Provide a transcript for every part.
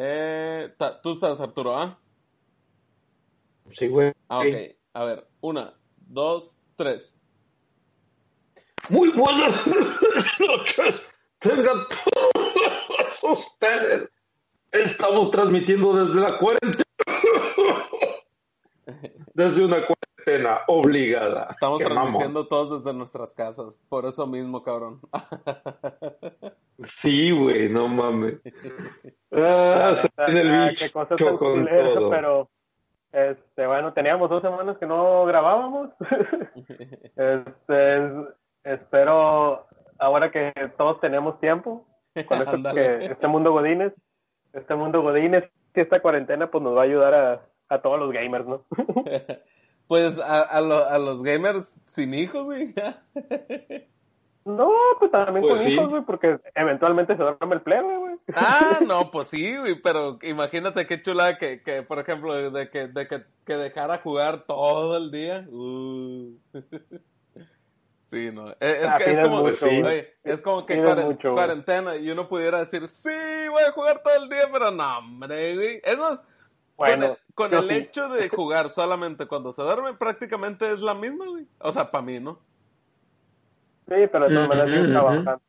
Eh, tú estás, Arturo, ¿ah? Sí, güey. Ah, ok. A ver, una, dos, tres. Muy buenas noches. Tengan todos ustedes. Estamos transmitiendo desde la cuarentena. Desde una cuarentena obligada. Estamos transmitiendo todos desde nuestras casas. Por eso mismo, cabrón. Sí, güey, no mames. Ah, viene el bicho con todo. pero este bueno teníamos dos semanas que no grabábamos este es- espero ahora que todos tenemos tiempo con esto que este mundo godines este mundo godines que esta cuarentena pues nos va a ayudar a, a todos los gamers no Pues a, a, lo- a los gamers sin hijos, güey. no pues también Pues con sí. hijos güey porque eventualmente se duerme el plebe güey Ah, no, pues sí, güey, pero imagínate qué chula que, que por ejemplo, de que, de que, que dejara jugar todo el día. Uh. Sí, no. Es, es Ah, que es como, mucho, güey. es como que cuaren- mucho, cuarentena y uno pudiera decir, sí, voy a jugar todo el día, pero no, hombre, güey. Es más, Bueno, con el, con yo el sí. hecho de jugar solamente cuando se duerme, prácticamente es la misma, güey. O sea, para mí, ¿no? Sí, pero de todas maneras ujú. trabajando.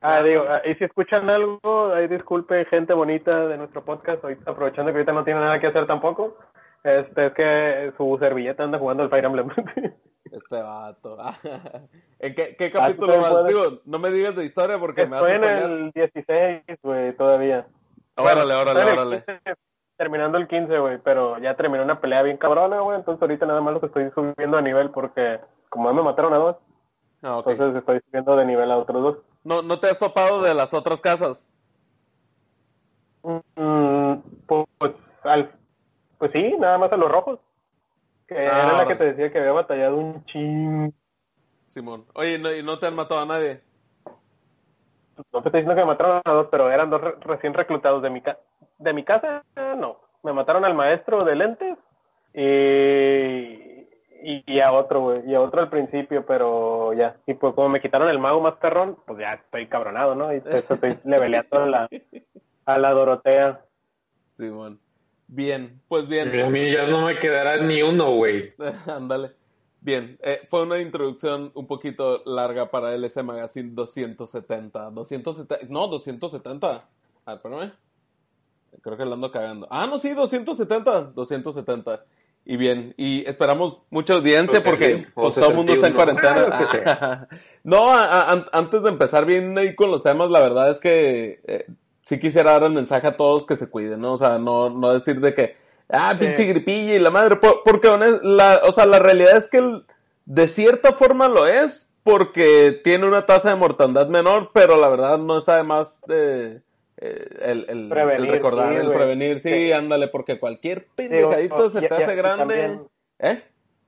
Ah, digo, ah, y si escuchan algo, ahí disculpe gente bonita de nuestro podcast, ahorita, aprovechando que ahorita no tiene nada que hacer tampoco, este es que su servilleta anda jugando al Fire Emblem. Este vato. ¿En qué, qué Ah, capítulo más? puedes. Digo, no me digas de historia porque me Estoy hace en el 16, güey, todavía. Órale, órale, órale. 15, terminando el 15, güey, pero ya terminé una pelea bien cabrona, güey, entonces ahorita nada más lo que estoy subiendo de nivel porque como me mataron a dos, Ah, entonces estoy subiendo de nivel a otros dos. No, no te has topado de las otras casas. Mm, pues, al, pues sí, nada más a los rojos. Que Ah, era la que te decía que había batallado un ching. Simón. Oye, no, ¿y no te han matado a nadie? No te estoy diciendo que me mataron a dos, pero eran dos re- recién reclutados de mi, ca de mi casa. No, me mataron al maestro de lentes y, y, y a otro, güey. Y a otro al principio, pero ya. Y pues como me quitaron el mago más perrón, pues ya estoy cabronado, ¿no? Y pues, estoy leveleando a la, a la Dorotea. Simón. Bien, pues A bien. mí ya no me quedará ni uno, güey. Ándale. Bien, eh, fue una introducción un poquito larga para LS Magazine 270. 270, no, 270. Ah, espérame. Creo que la ando cagando. Ah, no, sí, 270. 270. Y bien, y esperamos mucha audiencia que porque pues, todo el mundo está en 71. cuarentena. No, a- a- an- antes de empezar bien ahí con los temas, la verdad es que eh, sí quisiera dar el mensaje a todos que se cuiden, ¿no? O sea, no, no decir de que, ah, pinche gripilla y la madre, por- porque la, o sea, la realidad es que el- de cierta forma lo es porque tiene una tasa de mortandad menor, pero la verdad no está de más de, el, el, Prevenir, el recordar, sí, el prevenir, sí, Sí. ándale, porque cualquier pendejadito se te ya- hace y grande, también- ¿eh?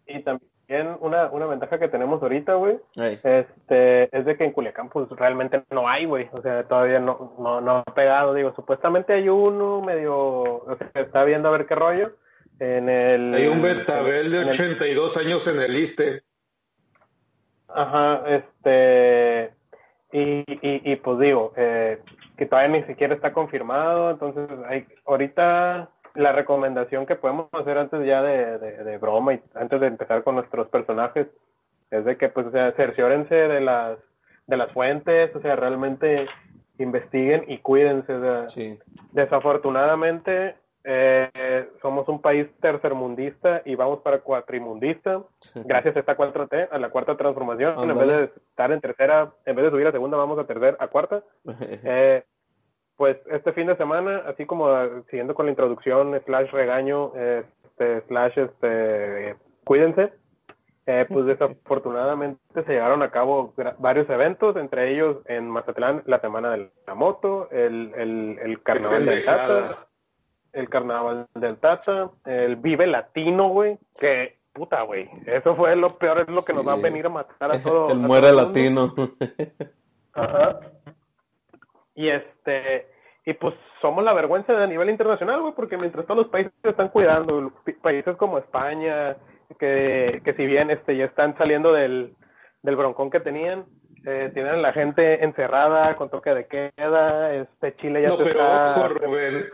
Y también una, una ventaja que tenemos ahorita, güey, Ey. este, es de que en Culiacán pues realmente no hay, güey, o sea, todavía no, no, no ha pegado, digo, supuestamente hay uno medio, o sea, está viendo a ver qué rollo, en el... Hay un Betabel de en el- 82 años en el ISTE. Ajá, este, y, y, y pues digo, eh, que todavía ni siquiera está confirmado, entonces hay, ahorita la recomendación que podemos hacer antes ya de, de, de broma y antes de empezar con nuestros personajes es de que pues o sea, cerciórense de las de las fuentes, o sea, realmente investiguen y cuídense, Sí. desafortunadamente eh, somos un país tercermundista y vamos para cuatrimundista gracias a esta 4T, a la cuarta transformación, en vez de estar en tercera, en vez de subir a segunda, vamos a tercera, a cuarta. Eh, pues este fin de semana, así como eh, siguiendo con la introducción, slash regaño, este, slash este, cuídense. eh, pues desafortunadamente se llevaron a cabo varios eventos, entre ellos en Mazatlán la Semana de la Moto, el, el, el Carnaval del Tata, el Carnaval del Tata, el Vive Latino, güey, que puta, güey, eso fue lo peor, es lo que nos va a venir a matar a todos. el muere latino. Ajá. Y este, y pues somos la vergüenza a nivel internacional, güey, porque mientras todos los países se están cuidando, países como España, que, que si bien este ya están saliendo del, del broncón que tenían, eh, tienen a la gente encerrada con toque de queda, este Chile ya no, pero Rubén,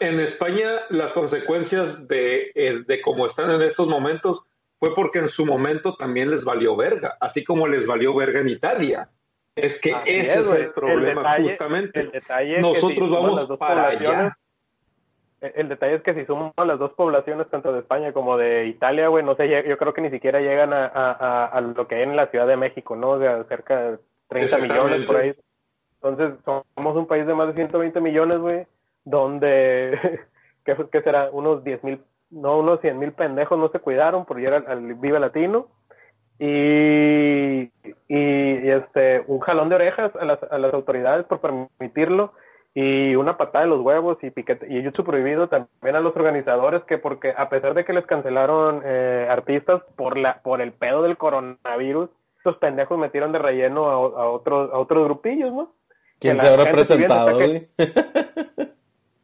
en España las consecuencias de, eh, de cómo están en estos momentos fue porque en su momento también les valió verga, así como les valió verga en Italia. Es que ese es, el problema, justamente. El detalle Nosotros vamos para allá. El detalle es que si suman las dos poblaciones, tanto de España como de Italia, güey, no sé, yo creo que ni siquiera llegan a, a, a, lo que hay en la Ciudad de México, ¿no? De cerca de 30 millones por ahí. Entonces, somos un país de más de 120 millones, güey, donde, ¿qué, ¿qué, será? Unos 10 mil, no, unos 100 mil pendejos no se cuidaron por ir al, al Vive Latino y, y, este un jalón de orejas a las, a las autoridades por permitirlo y una patada de los huevos y piquete y YouTube prohibido también a los organizadores que porque a pesar de que les cancelaron eh, artistas por la por el pedo del coronavirus estos pendejos metieron de relleno a, a otros a otros grupillos no quién se habrá presentado güey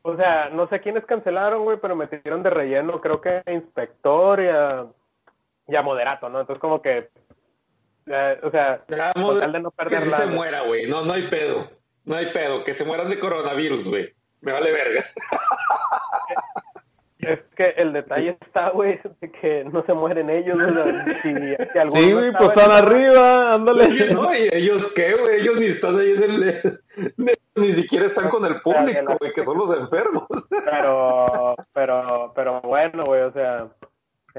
o sea no sé quiénes cancelaron güey pero metieron de relleno creo que inspector y a ya moderato, ¿no? Entonces como que, eh, o sea, ya, de no perder que se muera, güey, no, no hay pedo, no hay pedo, que se mueran de coronavirus, güey, me vale verga. Es que el detalle está, güey, de que no se mueren ellos. si, sí, güey, pues están arriba, ándale. No, ¿y ellos qué, güey? Ellos ni están ahí en el... Ni siquiera están con el público, güey, que son los enfermos. Pero, pero, pero bueno, güey, o sea,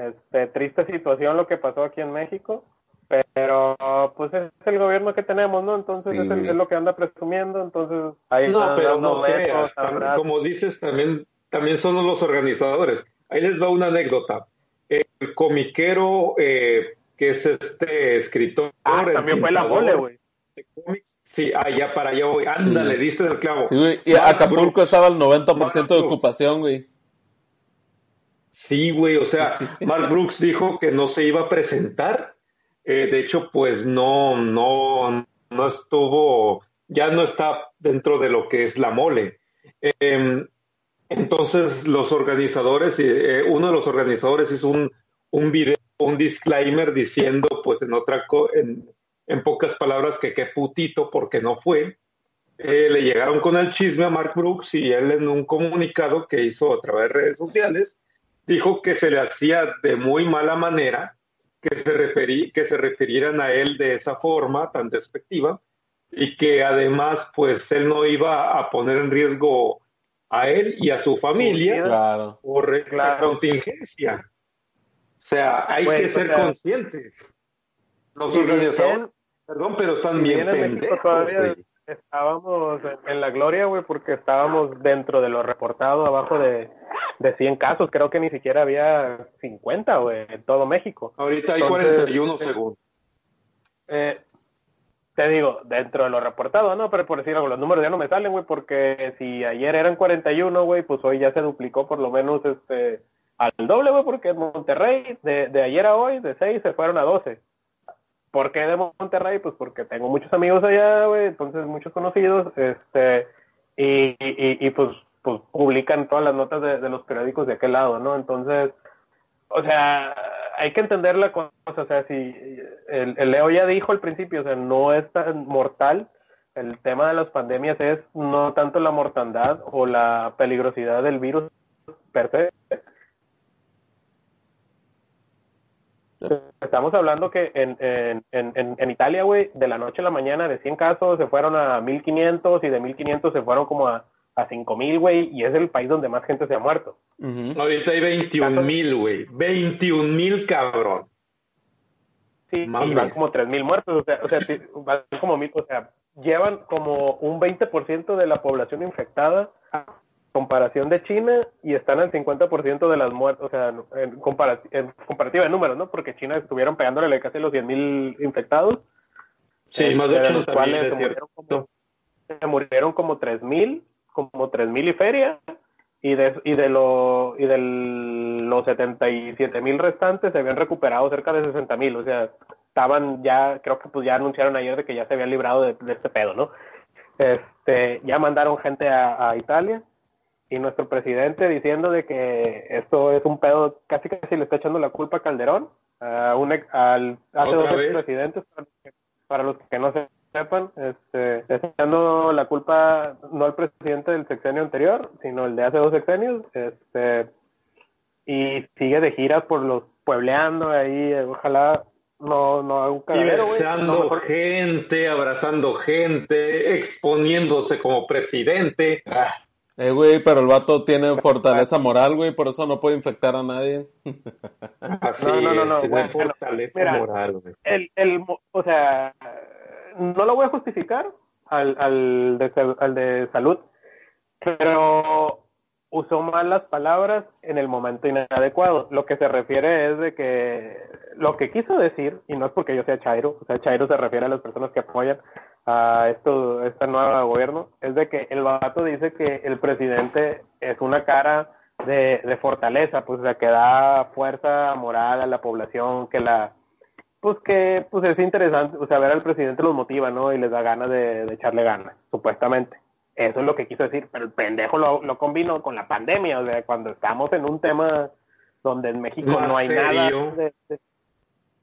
este, triste situación lo que pasó aquí en México, pero pues es el gobierno que tenemos, ¿no? Entonces es, lo que anda presumiendo, entonces ahí No, pero no creas, como dices, también, también son los organizadores. Ahí les va una anécdota. El comiquero, eh, que es este escritor... Ah, también fue la mole, güey. Sí, allá para allá voy. Ándale, diste el clavo. Sí, güey. Y Acapulco estaba al 90% de ocupación, güey. Sí, güey, o sea, Mark Brooks dijo que no se iba a presentar. Eh, de hecho, pues no, no, no estuvo, ya no está dentro de lo que es la mole. Em, entonces, los organizadores, eh, uno de los organizadores hizo un, un video, un disclaimer diciendo, pues en otra, en, en pocas palabras, que qué putito porque no fue. Eh, le llegaron con el chisme a Mark Brooks y él en un comunicado que hizo a través de redes sociales dijo que se le hacía de muy mala manera que se, referí, que se refirieran a él de esa forma tan despectiva y que además pues él no iba a poner en riesgo a él y a su familia claro. por la contingencia. O sea, hay que ser conscientes. Los organizadores, perdón, pero están bien pendejos. Estábamos en la gloria, güey, porque estábamos dentro de lo reportado, abajo de de 100 casos, creo que ni siquiera había 50, güey, en todo México. Ahorita hay 41 según. Eh, te digo, dentro de lo reportado, no, pero por decir algo, los números ya no me salen, güey, porque si ayer eran 41, güey, pues hoy ya se duplicó por lo menos este al doble, güey, porque en Monterrey, de, de ayer a hoy, de 6 se fueron a 12. ¿Por qué de Monterrey? Pues porque tengo muchos amigos allá, güey, entonces muchos conocidos, este, y, y, pues pues publican todas las notas de, los periódicos de aquel lado, ¿no? Entonces, o sea, hay que entender la cosa, o sea, si el, el, Leo ya dijo al principio, o sea, no es tan mortal, el tema de las pandemias es no tanto la mortandad o la peligrosidad del virus per se. Estamos hablando que en, en, en, en Italia, güey, de la noche a la mañana de 100 casos se fueron a 1500 y de 1500 se fueron como a a 5 mil, güey, y es el país donde más gente se ha muerto. Ahorita hay 21 mil, güey. 21 mil, cabrón. Sí, y van como 3 mil muertos, o sea, o sea, van como mil, o sea, llevan como un 20% de la población infectada comparación de China y están al 50% de las muertes, o sea, en, comparativa de números, ¿no? Porque China estuvieron pegándole casi los 100.000 infectados. Sí, más de, este, los cuales se murieron, como, se murieron como 3.000, como 3.000 y feria, y de, y de, lo, y de los 77.000 restantes se habían recuperado cerca de 60.000, o sea, estaban ya, creo que pues ya anunciaron ayer de que ya se habían librado de, de este pedo, ¿no? Este, ya mandaron gente a, Italia y nuestro presidente diciendo de que esto es un pedo, casi casi le está echando la culpa a Calderón, a un al, hace dos presidentes, para los que no sepan, este, está echando la culpa no al presidente del sexenio anterior, sino el de hace dos sexenios, este, y sigue de giras por los puebleando ahí, ojalá no, no, un cagadero, gente, abrazando gente, exponiéndose como presidente. Ah. Eh, güey, pero el vato tiene fortaleza moral, güey, por eso no puede infectar a nadie. Así no, no, no, no, güey, fortaleza moral, güey. El, el, o sea, no lo voy a justificar al, al, de, al de salud, pero usó mal las palabras en el momento inadecuado. Lo que se refiere es de que lo que quiso decir, y no es porque yo sea Chairo, o sea, Chairo se refiere a las personas que apoyan a esto, este nuevo gobierno, es de que el vato dice que el presidente es una cara de, de fortaleza, pues, o sea, que da fuerza moral a la población, que la, pues que, pues es interesante, o sea, ver al presidente los motiva, ¿no? Y les da ganas de, de echarle ganas, supuestamente. Eso es lo que quiso decir, pero el pendejo lo, lo combinó con la pandemia, o sea, cuando estamos en un tema donde en México no, hay nada de,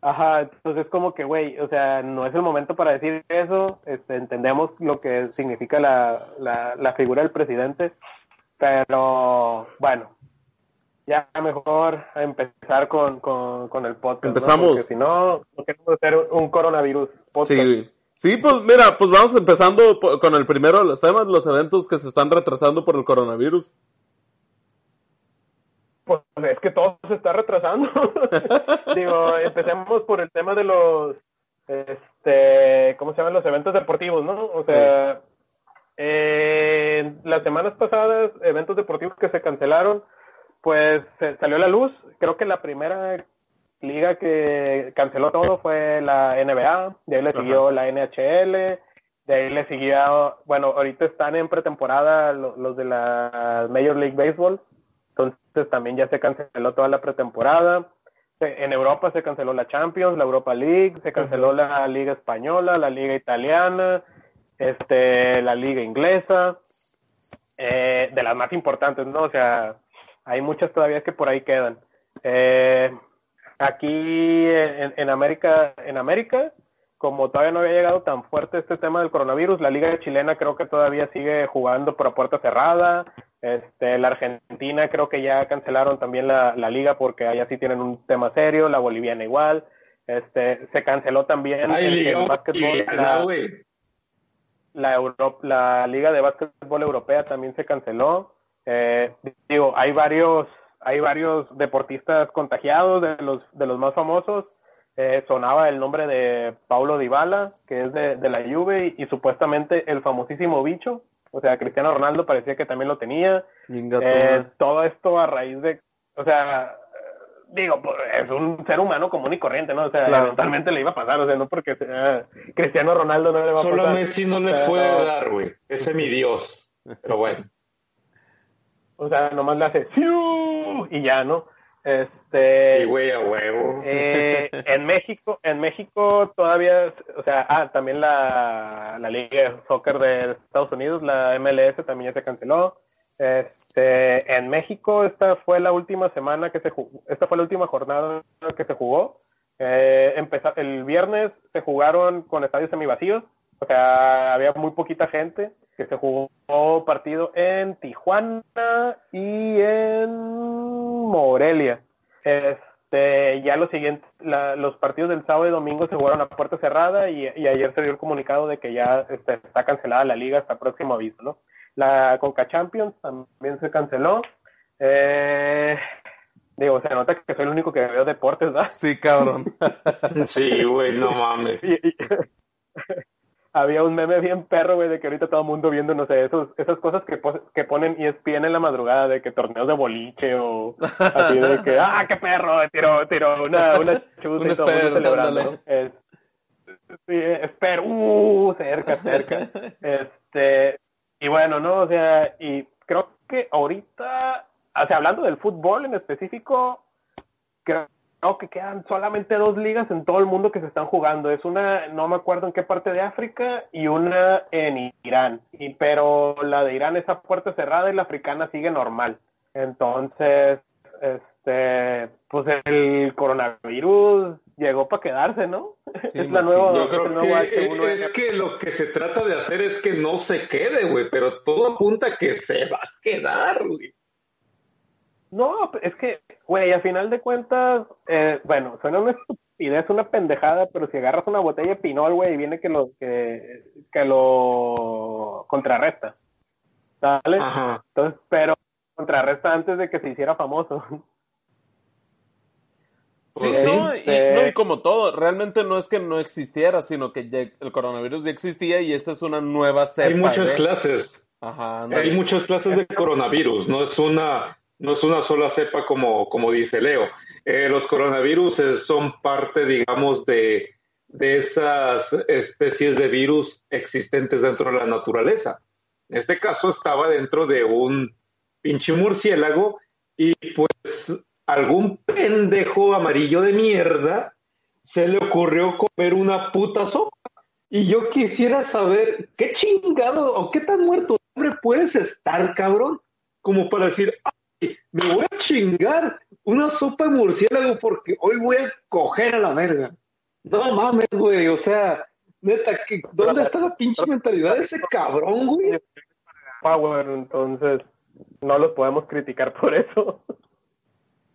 Ajá, entonces es como que, güey, o sea, no es el momento para decir eso, este, entendemos lo que significa la, la, la figura del presidente, pero bueno, ya mejor empezar con, con, con el podcast. Empezamos. Porque si no, no queremos hacer un coronavirus podcast. Sí, Sí, pues mira, pues vamos empezando con el primero de los temas, los eventos que se están retrasando por el coronavirus. Pues es que todo se está retrasando. Digo, empecemos por el tema de los, este, ¿cómo se llaman? Los eventos deportivos, ¿no? O sea, eh, las semanas pasadas, eventos deportivos que se cancelaron, pues salió a la luz. Creo que la primera liga que canceló todo fue la NBA, de ahí le siguió la NHL, de ahí le siguió, bueno, ahorita están en pretemporada los, de la Major League Baseball, entonces también ya se canceló toda la pretemporada. En Europa se canceló la Champions, la Europa League, se canceló la Liga Española, la Liga Italiana, este, la Liga Inglesa, eh, de las más importantes, ¿no? O sea, hay muchas todavía que por ahí quedan. Eh, Aquí en, América, en América, como todavía no había llegado tan fuerte este tema del coronavirus, la liga chilena creo que todavía sigue jugando por puerta cerrada. Este, la Argentina creo que ya cancelaron también la, la liga porque allá sí tienen un tema serio, la boliviana igual. Este, se canceló también el, la, la, la liga de básquetbol europea también se canceló. Eh, digo, hay varios hay varios deportistas contagiados, de los, de los más famosos. Eh, sonaba el nombre de Paulo Dybala, que es de, de la Juve, y, supuestamente el famosísimo bicho, o sea, Cristiano Ronaldo parecía que también lo tenía. Eh, todo esto a raíz de, o sea, digo, pues, es un ser humano común y corriente, ¿no? O sea, eventualmente le iba a pasar, o sea, no porque sea Cristiano Ronaldo no le va a pasar. Solo Messi no le puede dar, güey. Ese es mi Dios. Pero bueno. O sea, nomás le hace y ya, ¿no? Este. Y güey, a huevo. Eh, en México, en México todavía, o sea, ah, también la, la Liga de Soccer de Estados Unidos, la MLS también ya se canceló. Este, en México esta fue la última semana que se jugó, esta fue la última jornada que se jugó. Eh, empezó, el viernes se jugaron con estadios semivacíos, o sea, había muy poquita gente que se jugó partido en Tijuana y en Morelia. Este, ya los siguientes, los partidos del sábado y domingo se jugaron a puerta cerrada y, ayer se dio el comunicado de que ya este, está cancelada la liga hasta próximo aviso, ¿no? La Conca Champions también se canceló. Eh, digo, se nota que soy el único que veo deportes, ¿verdad? Sí, cabrón. sí, güey, no mames. había un meme bien perro, güey, de que ahorita todo el mundo viendo, no sé, esos, esas cosas que, que ponen ESPN en la madrugada, de que torneos de boliche o así de que, ah, qué perro, tiró, tiró una, una y todo el mundo celebrando. Es, sí, espero, uh, cerca, cerca. Este, y bueno, ¿no? O sea, y creo que ahorita, o sea, hablando del fútbol en específico, creo que quedan solamente dos ligas en todo el mundo que se están jugando. Es una, no me acuerdo en qué parte de África, y una en Irán. Y, pero la de Irán está puerta cerrada y la africana sigue normal. Entonces, este, pues el coronavirus llegó para quedarse, ¿no? es la nueva. Yo creo es, que lo que se trata de hacer es que no se quede, güey, pero todo apunta que se va a quedar, güey. No, es que, güey, a final de cuentas, eh, bueno, suena una estupidez, una pendejada, pero si agarras una botella de pinol, güey, viene que lo, que, que lo contrarresta. ¿Sale? Ajá. Entonces, pero contrarresta antes de que se hiciera famoso. Sí, no, y, no, y como todo, realmente no es que no existiera, sino que el coronavirus ya existía y esta es una nueva cepa. Hay muchas clases. Ajá, Hay muchas clases de coronavirus, no es una, no es una sola cepa como, como dice Leo. Eh, los coronavirus son parte, digamos, de, de esas especies de virus existentes dentro de la naturaleza. En este caso estaba dentro de un pinche murciélago y pues algún pendejo amarillo de mierda se le ocurrió comer una puta sopa. Y yo quisiera saber qué chingado o qué tan muerto hombre puedes estar, cabrón, como para decir, me voy a chingar una sopa de murciélago porque hoy voy a coger a la verga. No mames, güey, o sea, neta, ¿dónde está la pinche mentalidad de ese cabrón, güey? Power, entonces no los podemos criticar por eso.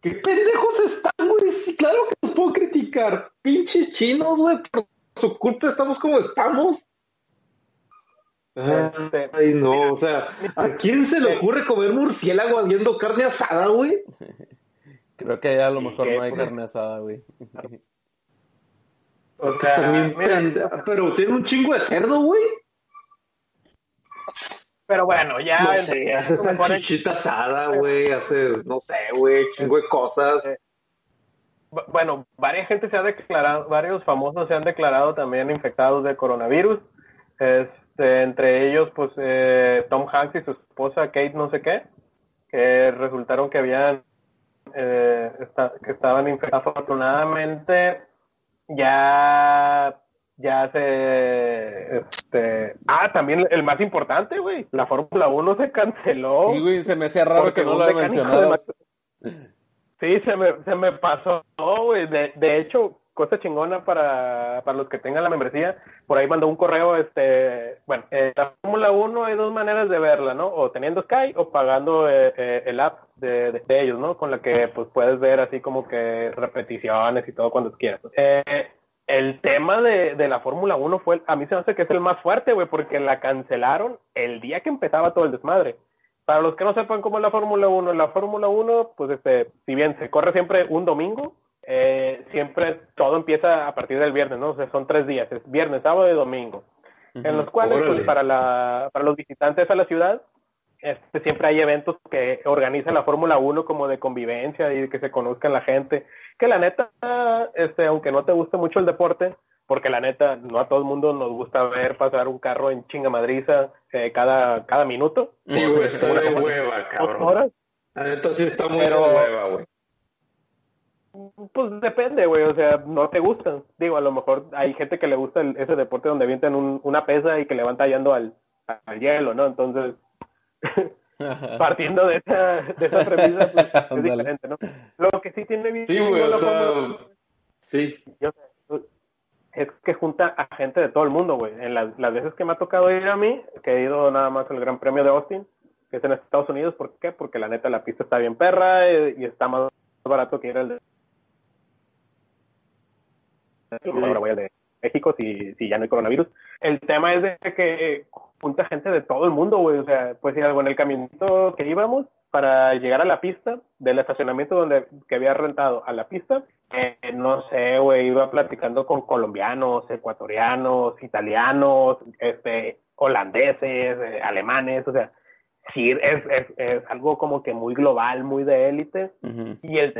¿Qué pendejos están, güey? Sí, claro que los puedo criticar. Pinche chinos, güey. Por su culpa estamos como estamos. Este, ay, no, o sea, ¿a quién se le ocurre comer murciélago habiendo carne asada, güey? Creo que a lo mejor no hay carne asada, güey. O sea, pero tiene un chingo de cerdo, güey. Pero bueno, ya. No sé, haces salchichita asada, güey, haces, no sé, güey, chingo de cosas. Eh, bueno, varias gente se ha declarado, varios famosos se han declarado también infectados de coronavirus. Este, entre ellos, pues, eh, Tom Hanks y su esposa Kate no sé qué, que resultaron que habían, eh, que estaban infectados. Afortunadamente, ya ya se este ah también el más importante güey la Fórmula 1 se canceló sí güey se me hacía raro que no lo mencionaras sí se me se me pasó güey de, de hecho cosa chingona para, para los que tengan la membresía por ahí mandó un correo este bueno eh, la Fórmula 1 hay dos maneras de verla no o teniendo Sky o pagando eh, eh, el app de, de, ellos no con la que pues puedes ver así como que repeticiones y todo cuando quieras. Eh, el tema de, de la Fórmula 1 fue, a mí se me hace que es el más fuerte, güey, porque la cancelaron el día que empezaba todo el desmadre. Para los que no sepan cómo es la Fórmula 1, en la Fórmula 1, pues este, si bien se corre siempre un domingo, eh, siempre todo empieza a partir del viernes, ¿no? O sea, son tres días, es viernes, sábado y domingo, en los cuales, pues, para, la, para los visitantes a la ciudad, este, siempre hay eventos que organiza la Fórmula 1 como de convivencia y que se conozcan la gente. Que la neta, este, aunque no te guste mucho el deporte, porque la neta, no a todo el mundo nos gusta ver pasar un carro en chinga madriza eh, cada, cada minuto. Sí, güey, está de hueva, cabrón. La neta sí está muy de hueva, güey. Pues depende, güey, o sea, no te gustan. Digo, a lo mejor hay gente que le gusta ese deporte donde avientan un, una pesa y que le van tallando al, al hielo, ¿no? Entonces, partiendo de esa, de esa premisa, pues, es diferente, ¿no? Lo que sí tiene bien sí, sí. es que junta a gente de todo el mundo, güey. En las, las veces que me ha tocado ir a mí, que he ido nada más al Gran Premio de Austin, que es en Estados Unidos, ¿por qué? Porque la neta la pista está bien perra eh, y, está más barato que ir al de... Ahora voy al de México si, si ya no hay coronavirus. El tema es de que junta gente de todo el mundo, güey. O sea, pues en el caminito que íbamos, para llegar a la pista, del estacionamiento donde que había rentado a la pista, eh, no sé, güey, iba platicando con colombianos, ecuatorianos, italianos, este, holandeses, eh, alemanes, o sea, sí, es, es, es, algo como que muy global, muy de élite. Y el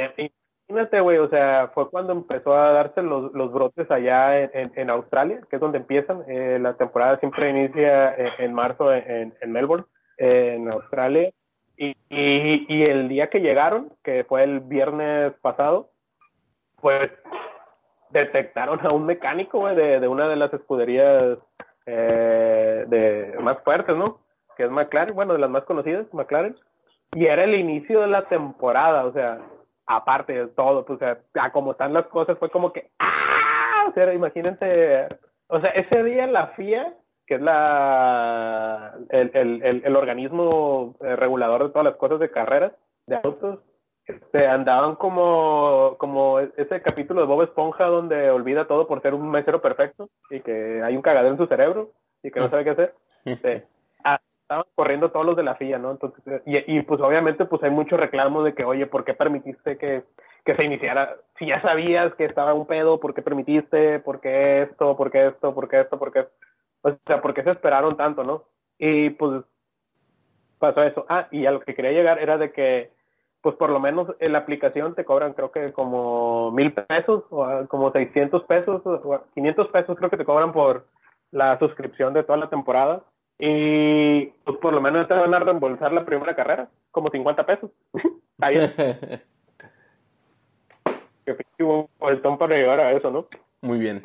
imagínate, güey, o sea, fue cuando empezó a darse los, brotes allá en, Australia, que es donde empiezan. Eh, la temporada siempre inicia en, marzo en, Melbourne, en Australia. Y, el día que llegaron, que fue el viernes pasado, pues detectaron a un mecánico, de una de las escuderías eh, de más fuertes, ¿no? Que es McLaren, bueno, de las más conocidas, McLaren. Y era el inicio de la temporada, o sea, aparte de todo, pues, o sea, a como están las cosas, fue como que, ¡ah! O sea, imagínense, o sea, ese día la FIA, que es la, el, el, el, organismo eh, regulador de todas las cosas de carreras, de autos, este, andaban como, como ese capítulo de Bob Esponja donde olvida todo por ser un mesero perfecto y que hay un cagadero en su cerebro y que no sabe qué hacer. Este, ah, estaban corriendo todos los de la FIA, ¿no? Entonces, y, y pues obviamente pues hay muchos reclamos de que, oye, ¿por qué permitiste que, que se iniciara? Si ya sabías que estaba un pedo, ¿por qué permitiste? ¿Por qué esto? ¿Por qué esto? ¿Por qué esto? ¿Por qué? O sea, ¿por qué se esperaron tanto, no? Y pues pasó eso. Ah, y a lo que quería llegar era de que pues por lo menos en la aplicación te cobran creo que como mil pesos o ah, como 600 pesos o 500 pesos creo que te cobran por la suscripción de toda la temporada y pues por lo menos te van a reembolsar la primera carrera como 50 pesos ahí el tom para llegar a eso no muy bien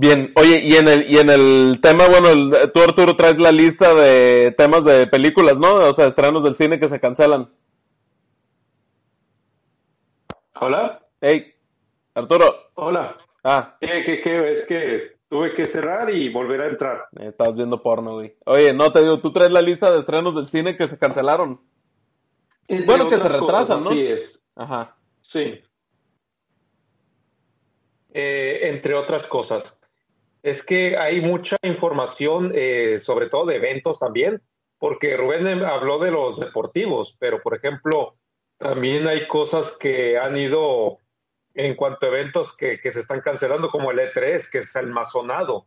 Bien, oye, y en el, y en el tema, bueno, tú Arturo traes la lista de temas de películas, ¿no? O sea, estrenos del cine que se cancelan. Hola. Hey, Arturo. Hola. Ah. ¿Qué, qué, qué? Es que tuve que cerrar y volver a entrar. Eh, estabas viendo porno, güey. Oye, no, te digo, tú traes la lista de estrenos del cine que se cancelaron. bueno, que se retrasan, ¿no? Sí es. Ajá. Sí. Eh, entre otras cosas. Es que hay mucha información, eh, sobre todo de eventos también, porque Rubén habló de los deportivos, pero por ejemplo, también hay cosas que han ido en cuanto a eventos que, que se están cancelando, como el E3, que es el masonado.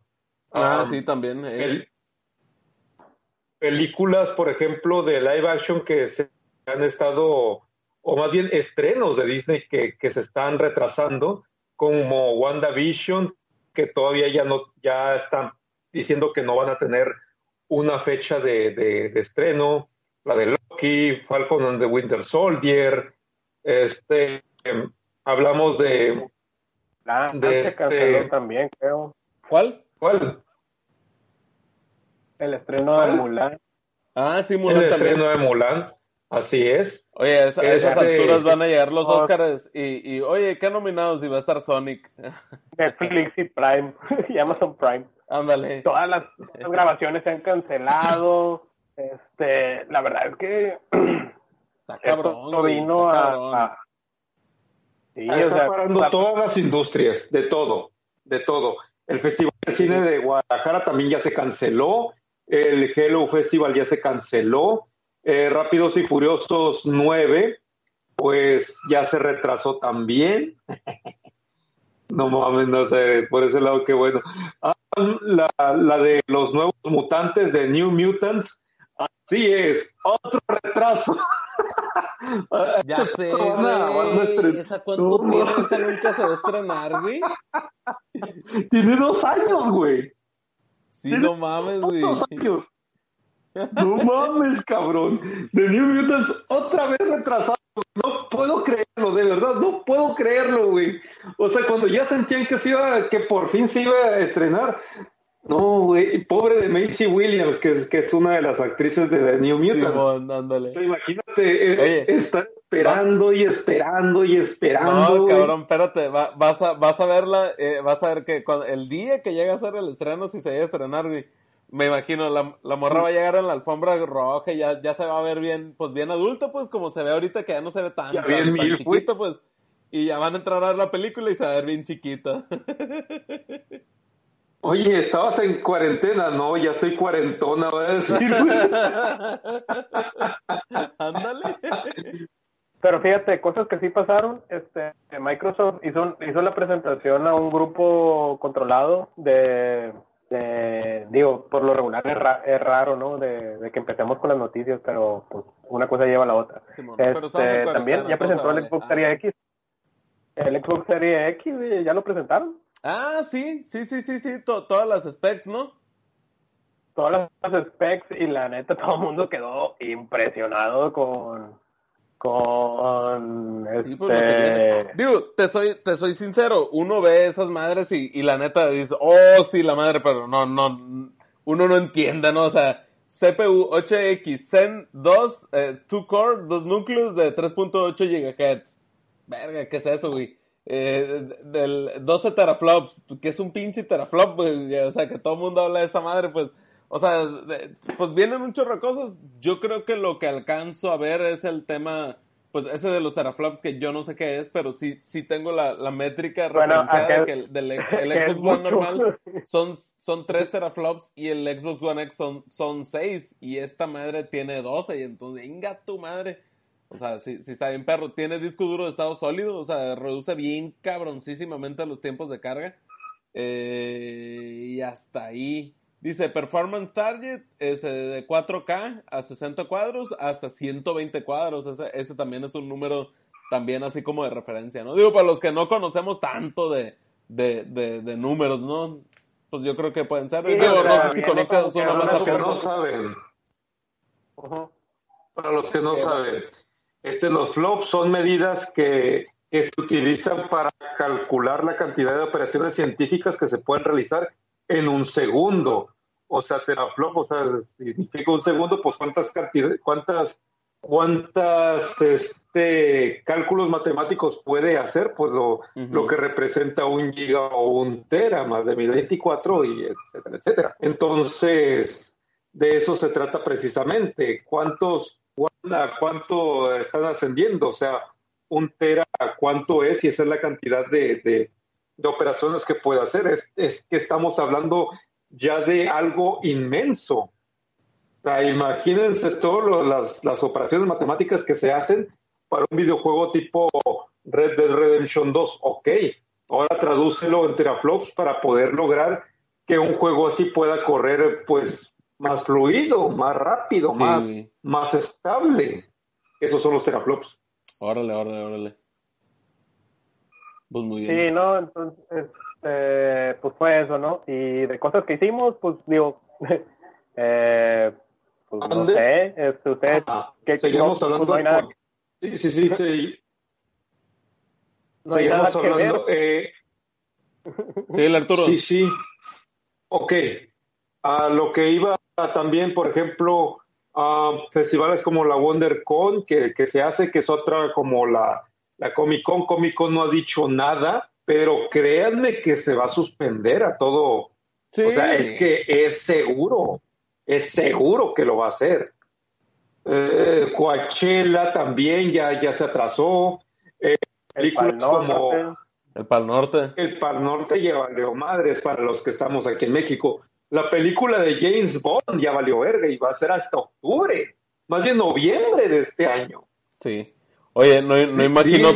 Ah, sí, también. Eh. películas, por ejemplo, de live action que se han estado, o más bien estrenos de Disney que, que se están retrasando, como WandaVision, que todavía ya no, ya están diciendo que no van a tener una fecha de, de, de estreno la de Loki, Falcon and the Winter Soldier, este, hablamos de... La de este... también, creo. ¿Cuál? ¿Cuál? El estreno de Mulan. Ah, sí, Mulan El estreno de Mulan, así es. Oye, a, esas alturas van a llegar los Oscars y, y, oye, ¿qué nominados? Y va a estar Sonic. Netflix y Prime, y Amazon Prime. Ándale. Todas las grabaciones se han cancelado. Este, la verdad es que está cabrón, vino a, está parando todas las industrias, de todo, de todo. El Festival de Cine de Guadalajara también ya se canceló, el Hello Festival ya se canceló, eh, Rápidos y Furiosos 9, pues ya se retrasó también. no mames, no sé, por ese lado qué bueno. Ah, la, la de los nuevos mutantes de New Mutants Así es, otro retraso. Ya sé, güey. ¿Esa cuánto tiene? Esa nunca se va a estrenar, güey. Tiene dos años, güey. Sí, no mames, güey. Dos años. No mames, cabrón. The New Mutants otra vez retrasado. No puedo creerlo, de verdad, no puedo creerlo, güey. O sea, cuando ya sentían que se iba, que por fin se iba a estrenar, no, güey, pobre de Macy Williams, que, que, es una de las actrices de The New Mutants. imagínate, eh, estar esperando y esperando y esperando. No, cabrón, espérate, vas, a, vas a verla, eh, vas a ver que el día que llega a ser el estreno, si se llega a estrenar, me imagino, la, la morra va a llegar en la alfombra roja y ya, ya se va a ver bien, pues bien adulto, pues como se ve ahorita que ya no se ve tan, tan, chiquito, pues. Y ya van a entrar a ver la película y se va a ver bien chiquito. Oye, estabas en cuarentena, no, ya soy cuarentona, voy a decir. Ándale. Pero fíjate, cosas que sí pasaron, este, Microsoft hizo, hizo la presentación a un grupo controlado de, de digo, por lo regular es, raro, ¿no? De, que empecemos con las noticias, pero pues una cosa lleva a la otra. este, también ya presentó el Xbox Series X. El Xbox Series X, ¿ya lo presentaron? Ah, sí, sí, sí, sí, sí, todas las specs, ¿no? Todas las specs y la neta todo el mundo quedó impresionado con con este... Digo, te soy, te soy sincero, uno ve esas madres y, y la neta dice, oh sí, la madre, pero no, no, uno no entiende, ¿no? O sea, CPU 8X Zen 2, 2 core, 2 núcleos de 3.8 GHz. Verga, ¿qué es eso, güey? Eh, del 12 teraflops, que es un pinche teraflop, güey, o sea, que todo el mundo habla de esa madre, pues o sea, pues vienen un chorro de cosas. Yo creo que lo que alcanzo a ver es el tema, pues ese de los teraflops que yo no sé qué es, pero sí, sí tengo la, la métrica referenciada que el, del el Xbox One normal son, son 3 teraflops y el Xbox One X son, son 6 y esta madre tiene 12 y entonces, inga tu madre. O sea, sí, sí está bien perro. Tiene disco duro de estado sólido, o sea, reduce bien cabroncísimamente los tiempos de carga. Eh, y hasta ahí. Dice Performance Target este, de 4K a 60 cuadros hasta 120 cuadros. Ese, ese, también es un número también así como de referencia, ¿no? Digo, para los que no conocemos tanto de, de, de, números, ¿no? Pues yo creo que pueden ser. Digo, no sé si conozcas uno más a no saben. Para los que no saben, este, los flops son medidas que, que se utilizan para calcular la cantidad de operaciones científicas que se pueden realizar en un segundo. O sea, teraflop, o sea, significa un segundo, pues cuántas cantidades, cuántas, cuántas este, cálculos matemáticos puede hacer, pues lo, lo que representa un giga o un tera, más de 1024 y etcétera, etcétera. Entonces, de eso se trata precisamente. ¿Cuántos, cuánto están ascendiendo? O sea, un tera, ¿cuánto es? Y esa es la cantidad de de operaciones que puede hacer. Es, es que estamos hablando ya de algo inmenso. O sea, imagínense todas las, las operaciones matemáticas que se hacen para un videojuego tipo Red Dead Redemption 2. Ok, ahora tradúcelo en teraflops para poder lograr que un juego así pueda correr pues más fluido, más rápido, más, más estable. Esos son los teraflops. Órale, órale, órale. Pues muy bien. Sí, no, entonces, este, pues fue eso, ¿no? Y de cosas que hicimos, pues digo, eh, pues no sé, este, ustedes, que seguimos no, hablando. Pues, no hay nada Sí, sí, sí, sí. No hay nada hablando. Eh... Sí, el Arturo. Sí, sí. Ok. A lo que iba también, por ejemplo, a festivales como la WonderCon, que, que se hace, que es otra como la la Comic Con, Comic Con no ha dicho nada, pero créanme que se va a suspender a todo. o sea, es que es seguro, es seguro que lo va a hacer. Eh, Coachella también ya, ya se atrasó. Eh, el Pal Norte. El Pal Norte. El Pal Norte ya valió madres para los que estamos aquí en México. La película de James Bond ya valió verga y va a ser hasta octubre, más bien noviembre de este año. Sí. Oye, no, no imagino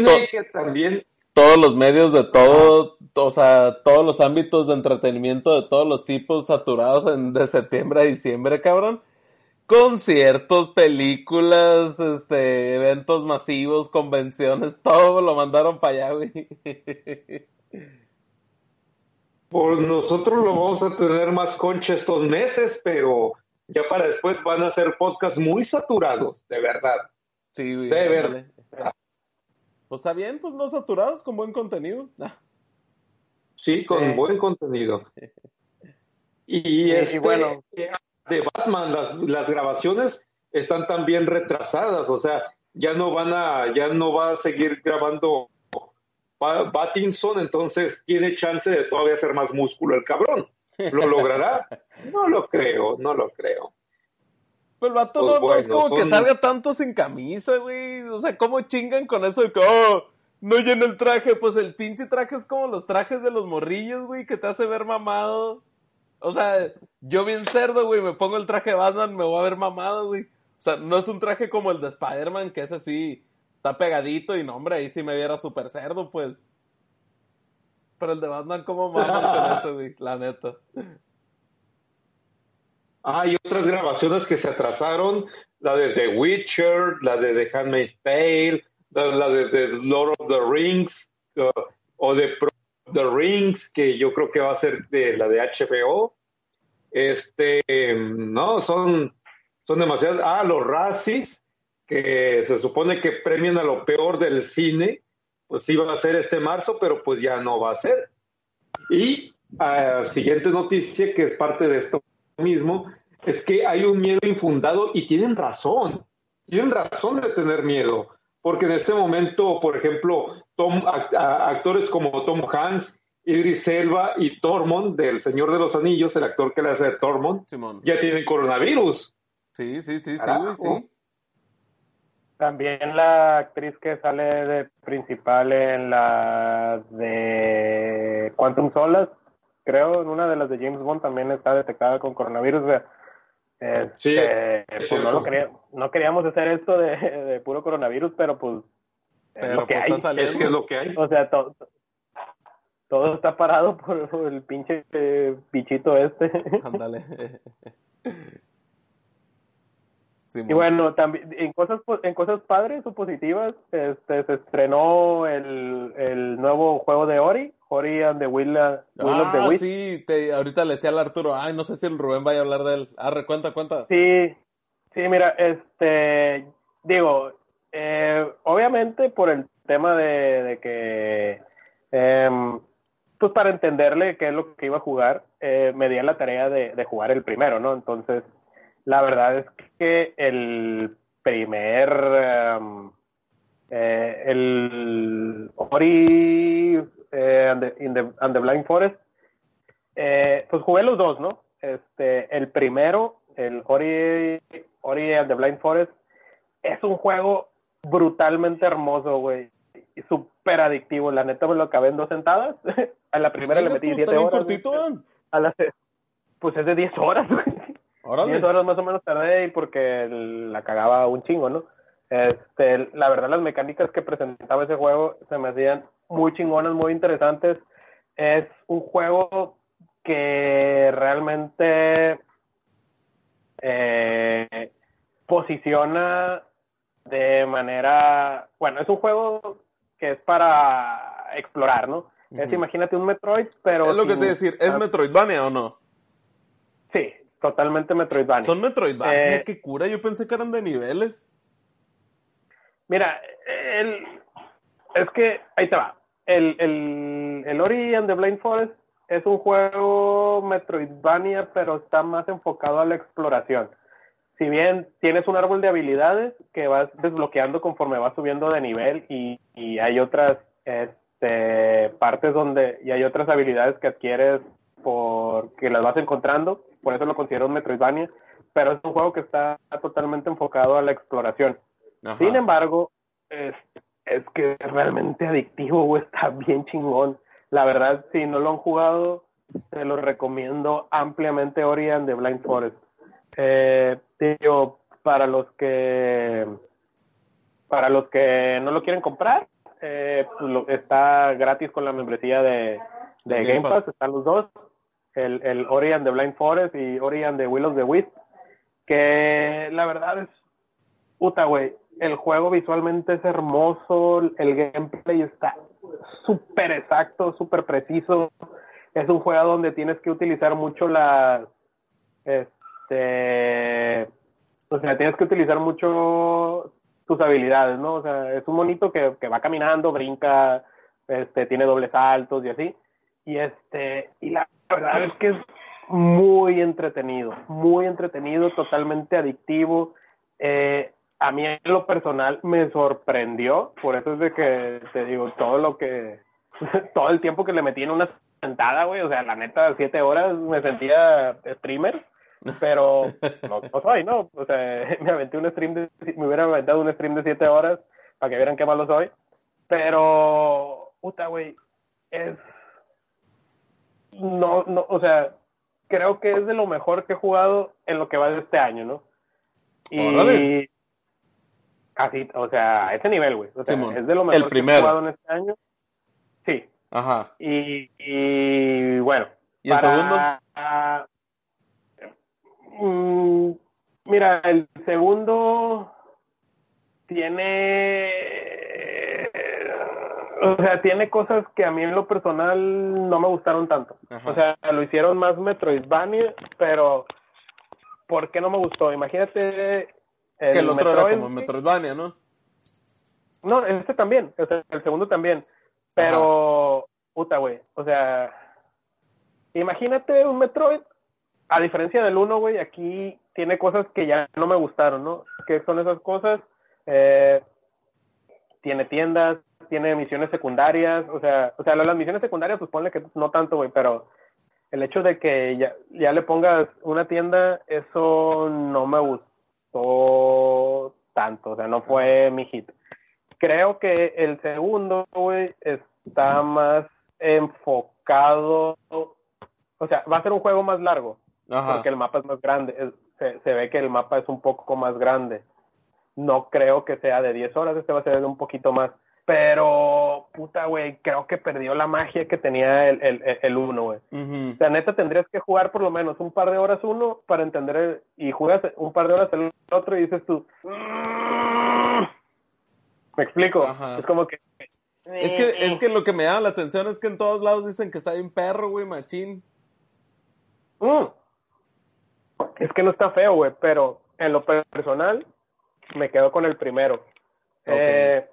también... todos los medios de todo, o sea, todos los ámbitos de entretenimiento de todos los tipos saturados en, de septiembre a diciembre, cabrón. Conciertos, películas, este, eventos masivos, convenciones, todo lo mandaron para allá, güey. Pues nosotros lo vamos a tener más concha estos meses, pero ya para después van a ser podcasts muy saturados, de verdad. Sí, güey. De verdad. Pues está bien, pues no saturados, con buen contenido. Sí, con buen contenido. Y, este, bueno, de Batman, las, las grabaciones están también retrasadas, o sea, ya no van a, ya no va a seguir grabando Batinson, entonces tiene chance de todavía hacer más músculo el cabrón. ¿Lo logrará? No lo creo, no lo creo. Pero el vato pues no, es como que salga tanto sin camisa, güey. O sea, ¿cómo chingan con eso de que, oh, no llena el traje? Pues el pinche traje es como los trajes de los morrillos, güey, que te hace ver mamado. O sea, yo bien cerdo, güey, me pongo el traje de Batman, me voy a ver mamado, güey. O sea, no es un traje como el de Spider-Man, que es así, está pegadito y no, hombre, ahí sí me viera súper cerdo, pues. Pero el de Batman, ¿cómo maman con eso? La neta. Ah, hay otras grabaciones que se atrasaron, la de The Witcher, la de The Handmaid's Tale, la de The Lord of the Rings, uh, o de The Rings, que yo creo que va a ser de la de HBO. Este, no, son, son demasiadas. Ah, los Razzies, que se supone que premian a lo peor del cine, pues iba a ser este marzo, pero pues ya no va a ser. Y uh, siguiente noticia, que es parte de esto mismo, es que hay un miedo infundado y tienen razón, tienen razón de tener miedo, porque en este momento, por ejemplo, Tom, actores como Tom Hanks, Idris Elba y Tormund del Señor de los Anillos, el actor que le hace Tormund, ya tienen coronavirus. Sí, sí, sí, sí, sí. También la actriz que sale de principal en la de Quantum Solas, creo, en una de las de James Bond también está detectada con coronavirus. Este, pues no, no, queríamos hacer esto de, puro coronavirus, pero pues es lo que hay. Es que es lo que hay. O sea, todo, todo está parado por, el pinche eh, bichito este. Ándale. y bueno, también en cosas en cosas padres o positivas, este se estrenó el, el nuevo juego de Ori, Ori and the Will, uh, of the ah, sí, te, ahorita le decía al Arturo, ay, no sé si el Rubén vaya a hablar de él. Ah, cuenta, cuenta. Sí, sí, mira, este, digo, eh, obviamente por el tema de, de que, eh, pues para entenderle qué es lo que iba a jugar, eh, me di a la tarea de, de jugar el primero, ¿no? Entonces, la verdad es que el primer, um, eh, el Ori eh, and, the, Blind Forest, eh, pues jugué los dos, ¿no? Este, el primero, el Ori, Ori and the Blind Forest, es un juego brutalmente hermoso, güey. Y súper adictivo. La neta me lo acabé en dos sentadas. a la primera le metí siete horas. Cortito, a la, pues es de diez horas, güey. 10 horas más o menos tardé porque la cagaba un chingo, ¿no? Este, la verdad, las mecánicas que presentaba ese juego se me hacían muy chingonas, muy interesantes. Es un juego que realmente eh, posiciona de manera, bueno, es un juego que es para explorar, ¿no? Es, imagínate un Metroid, pero... Es lo que te decir, ¿es Metroidvania o no? Sí, totalmente Metroidvania. Son Metroidvania, eh, qué cura, yo pensé que eran de niveles. Mira, el, es que, ahí te va, el, el, el Ori and the Blind Forest es un juego Metroidvania, pero está más enfocado a la exploración. Si bien tienes un árbol de habilidades que vas desbloqueando conforme vas subiendo de nivel y, y hay otras este, partes donde y hay otras habilidades que adquieres porque las vas encontrando, por eso lo considero un Metroidvania, pero es un juego que está totalmente enfocado a la exploración. Sin embargo, es, es que es realmente adictivo, o está bien chingón. La verdad, si no lo han jugado, te lo recomiendo ampliamente Orion de Blind Forest. Eh, para los que para los que no lo quieren comprar, eh, está gratis con la membresía de, de Game Pass, están los dos el, el Ori and the Blind Forest y Ori and the Will the Wisp, que la verdad es, puta, güey, el juego visualmente es hermoso, el gameplay está súper exacto, súper preciso, es un juego donde tienes que utilizar mucho la, este, o sea, tienes que utilizar mucho tus habilidades, ¿no? O sea, es un monito que, que va caminando, brinca, este, tiene dobles saltos y así, y este, y la verdad es que es muy entretenido, muy entretenido, totalmente adictivo. Eh, a mí en lo personal me sorprendió, por eso es de que te digo, todo lo que, todo el tiempo que le metí en una sentada, güey, o sea, la neta, siete horas me sentía streamer, pero no, soy, ¿no? O sea, me aventé un stream de, me hubiera aventado un stream de siete horas para que vieran qué malo soy, pero, puta, güey, es no, no, o sea, creo que es de lo mejor que he jugado en lo que va de este año, ¿no? Y así, o sea, a ese nivel, güey. O sea, es de lo mejor que he jugado en este año. Sí. Ajá. Y, y bueno. ¿Y el segundo? Mm, mira, el segundo tiene o sea, tiene cosas que a mí en lo personal no me gustaron tanto. O sea, lo hicieron más Metroidvania, pero ¿por qué no me gustó? Imagínate el que el otro era como Metroidvania, ¿no? No, este también, o sea, el segundo también. Pero, puta, güey, o sea, imagínate un Metroid, a diferencia del uno, güey, aquí tiene cosas que ya no me gustaron, ¿no? ¿Qué son esas cosas? Eh, tiene tiendas, tiene misiones secundarias, o sea, o sea, las misiones secundarias, pues ponle que no tanto, güey, pero el hecho de que ya, ya le pongas una tienda, eso no me gustó tanto, o sea, no fue mi hit. Creo que el segundo, güey, está más enfocado, o sea, va a ser un juego más largo, porque el mapa es más grande, se, se ve que el mapa es un poco más grande. No creo que sea de 10 horas, este va a ser de un poquito más pero, puta, güey, creo que perdió la magia que tenía el, el, el uno, güey. O sea, neta, tendrías que jugar por lo menos un par de horas uno para entender, y juegas un par de horas el otro y dices tú, mm". ¿me explico? Es como que... Es que, es que lo que me llama la atención es que en todos lados dicen que está bien perro, güey, machín. Mm. Es que no está feo, güey, pero en lo personal me quedo con el primero. Eh,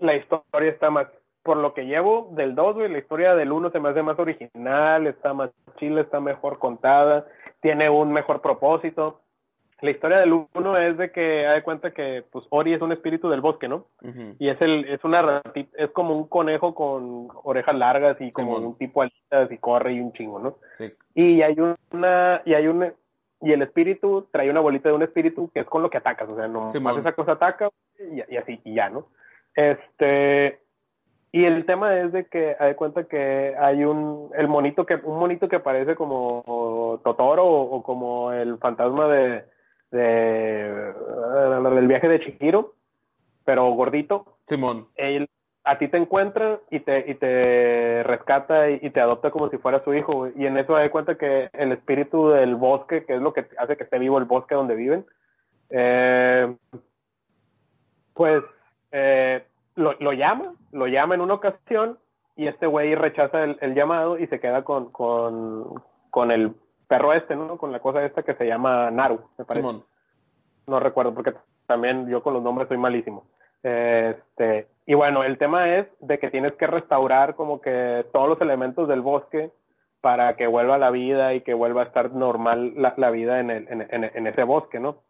la historia está más, por lo que llevo del 2, güey, la historia del 1 se me hace más original, está más chile, está mejor contada, tiene un mejor propósito. La historia del 1 es de que hay cuenta que pues Ori es un espíritu del bosque, ¿no? Y es el es una ratita, es como un conejo con orejas largas y como un tipo alitas y corre y un chingo, ¿no? Sí. Y hay una y hay una y el espíritu trae una bolita de un espíritu que es con lo que atacas, o sea, no más esa cosa ataca y, y así y ya, ¿no? Este, y el tema es de que hay cuenta que hay un, el monito que, un monito que parece como Totoro o, como el fantasma de, de, del viaje de Chihiro, pero gordito. Simón. Él, a ti te encuentra y te, y te rescata y, te adopta como si fuera su hijo, y en eso hay cuenta que el espíritu del bosque, que es lo que hace que esté vivo el bosque donde viven, eh, pues eh, lo, lo, llama, lo llama en una ocasión y este güey rechaza el, llamado y se queda con, con, con, el perro este, ¿no? Con la cosa esta que se llama Naru, me parece. No recuerdo porque también yo con los nombres soy malísimo. Este, y bueno, el tema es de que tienes que restaurar como que todos los elementos del bosque para que vuelva a la vida y que vuelva a estar normal la, la vida en, el, en, en, en, ese bosque, ¿no?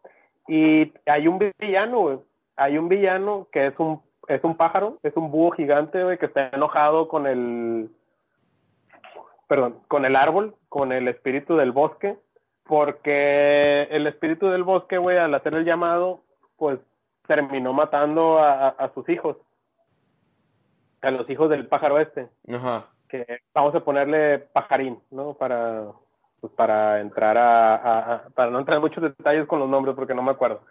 Y hay un villano, hay un villano que es un, es un pájaro, es un búho gigante, güey, que está enojado con el, perdón, con el árbol, con el espíritu del bosque, porque el espíritu del bosque, güey, al hacer el llamado, pues terminó matando a, a, sus hijos, a los hijos del pájaro este. Ajá. Que vamos a ponerle pajarín, ¿no? Para, pues para entrar a, a, para no entrar en muchos detalles con los nombres porque no me acuerdo.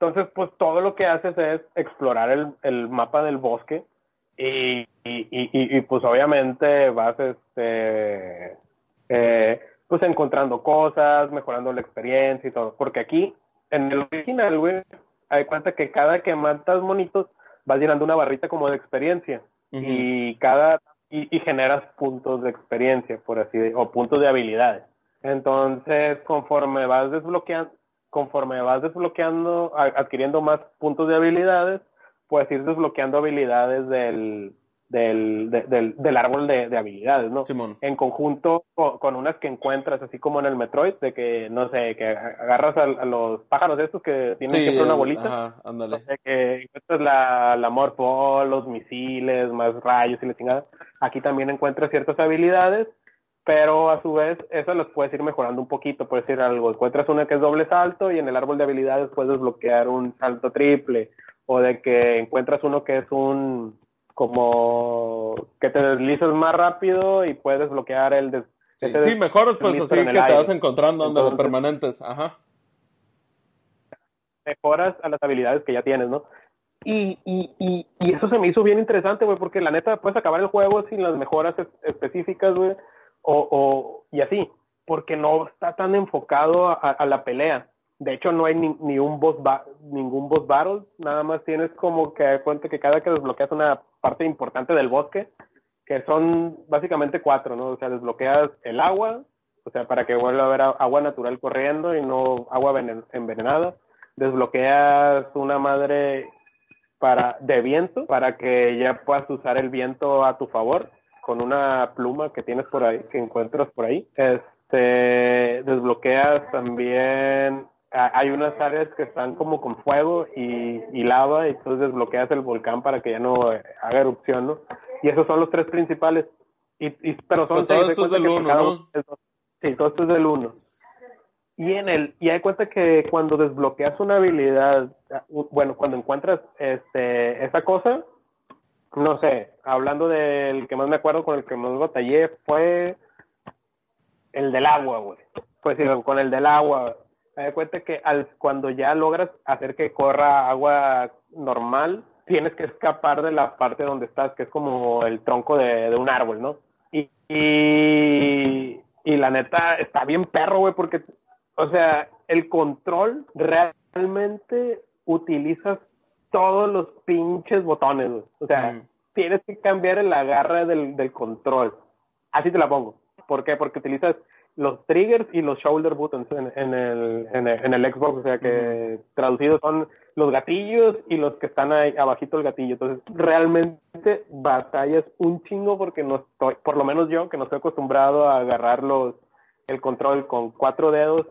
Entonces, pues todo lo que haces es explorar el, el mapa del bosque y, y, y, y, pues obviamente vas este, eh, pues encontrando cosas, mejorando la experiencia y todo. Porque aquí, en el original, güey, hay cuenta que cada que matas monitos vas llenando una barrita como de experiencia y cada y, y, generas puntos de experiencia, por así decirlo, o puntos de habilidades. Entonces, conforme vas desbloqueando, conforme vas desbloqueando, adquiriendo más puntos de habilidades, puedes ir desbloqueando habilidades del, del, del, del, árbol de, de, habilidades, ¿no? Simón. En conjunto con, unas que encuentras, así como en el Metroid, de que, no sé, que agarras a, los pájaros estos que tienen siempre una bolita. Ajá, ándale. que encuentras la, la Morpho, los misiles, más rayos y la chingada. Aquí también encuentras ciertas habilidades pero a su vez eso los puedes ir mejorando un poquito, puedes decir algo, encuentras una que es doble salto y en el árbol de habilidades puedes desbloquear un salto triple, o de que encuentras uno que es un como que te deslizas más rápido y puedes desbloquear el Sí, mejores pues así que te vas encontrando donde permanentes, ajá. Mejoras a las habilidades que ya tienes, ¿no? Y, y, y, y eso se me hizo bien interesante, güey, porque la neta puedes acabar el juego sin las mejoras específicas, güey, o, o, y así, porque no está tan enfocado a, la pelea. De hecho, no hay ni, ni un boss ningún boss battle, nada más tienes como que cuenta que cada que desbloqueas una parte importante del bosque, que son básicamente cuatro, ¿no? O sea, desbloqueas el agua, o sea, para que vuelva a haber agua natural corriendo y no agua envenenada. Desbloqueas una madre para de viento para que ya puedas usar el viento a tu favor con una pluma que tienes por ahí, que encuentras por ahí. Este, desbloqueas también hay unas áreas que están como con fuego y, y, lava, y entonces desbloqueas el volcán para que ya no haga erupción, ¿no? Y esos son los tres principales. Y, y pero son todo esto es del uno, ¿no? Sí, todo esto es del uno. Y en el, y hay cuenta que cuando desbloqueas una habilidad, bueno, cuando encuentras este, esa cosa, no sé, hablando del que más me acuerdo con el que más batallé fue el del agua, güey. Pues sí, con el del agua, me cuenta que al, cuando ya logras hacer que corra agua normal, tienes que escapar de la parte donde estás, que es como el tronco de, un árbol, ¿no? Y, y, y, la neta está bien perro, güey, porque, o sea, el control realmente utilizas todos los pinches botones, güey. O sea, mm. tienes que cambiar el agarre del, del control. Así te la pongo. ¿Por qué? Porque utilizas los triggers y los shoulder buttons en, el, en, el, Xbox, o sea que traducidos son los gatillos y los que están ahí abajito el gatillo. Entonces, realmente batallas un chingo porque no estoy, por lo menos yo, que no estoy acostumbrado a agarrar los, el control con cuatro dedos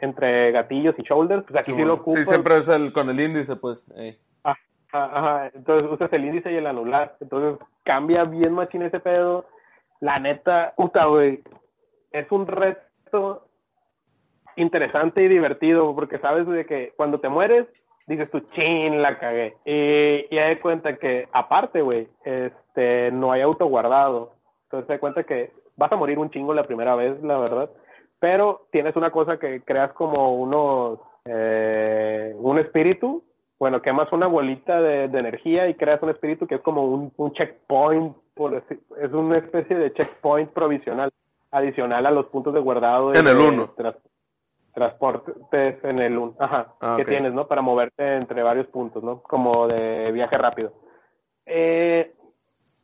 entre gatillos y shoulders, pues aquí sí, lo ocupo. Sí, siempre es el, con el índice, pues. Ah, ajá, entonces usas el índice y el anular. Entonces cambia bien machín ese pedo. La neta, puta, güey, es un reto interesante y divertido porque sabes de que cuando te mueres dices tú, chin, la cagué. Y, y hay cuenta que, aparte, güey, este, no hay auto guardado. Entonces te cuenta que vas a morir un chingo la primera vez, la verdad. Pero tienes una cosa que creas como unos, eh, un espíritu. Bueno, quemas una bolita de, de, energía y creas un espíritu que es como un, un checkpoint, por es una especie de checkpoint provisional adicional a los puntos de guardado. En el 1. transportes en el 1. Ajá. Ah, que tienes, ¿no? Para moverte entre varios puntos, ¿no? Como de viaje rápido. Eh,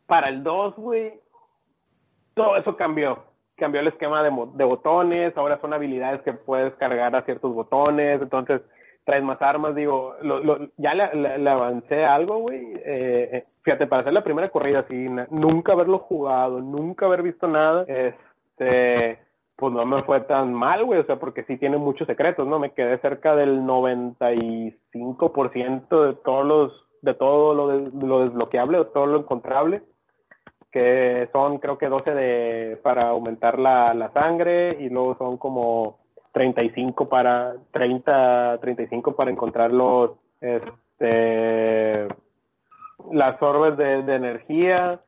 para el 2, güey, todo eso cambió. Cambió el esquema de, de botones, ahora son habilidades que puedes cargar a ciertos botones, entonces traes más armas, digo, lo, lo, ya le, avancé algo, güey. Eh, eh, fíjate, para hacer la primera corrida, así, nunca haberlo jugado, nunca haber visto nada, es este, pues no me fue tan mal, güey, o sea, porque sí tiene muchos secretos, ¿no? Me quedé cerca del 95% de todos los, de todo lo, lo desbloqueable, de todo lo encontrable, que son creo que 12 de, para aumentar la, la sangre y luego son como 35 para, 30, 35 para encontrar los, este, las orbes de, de energía,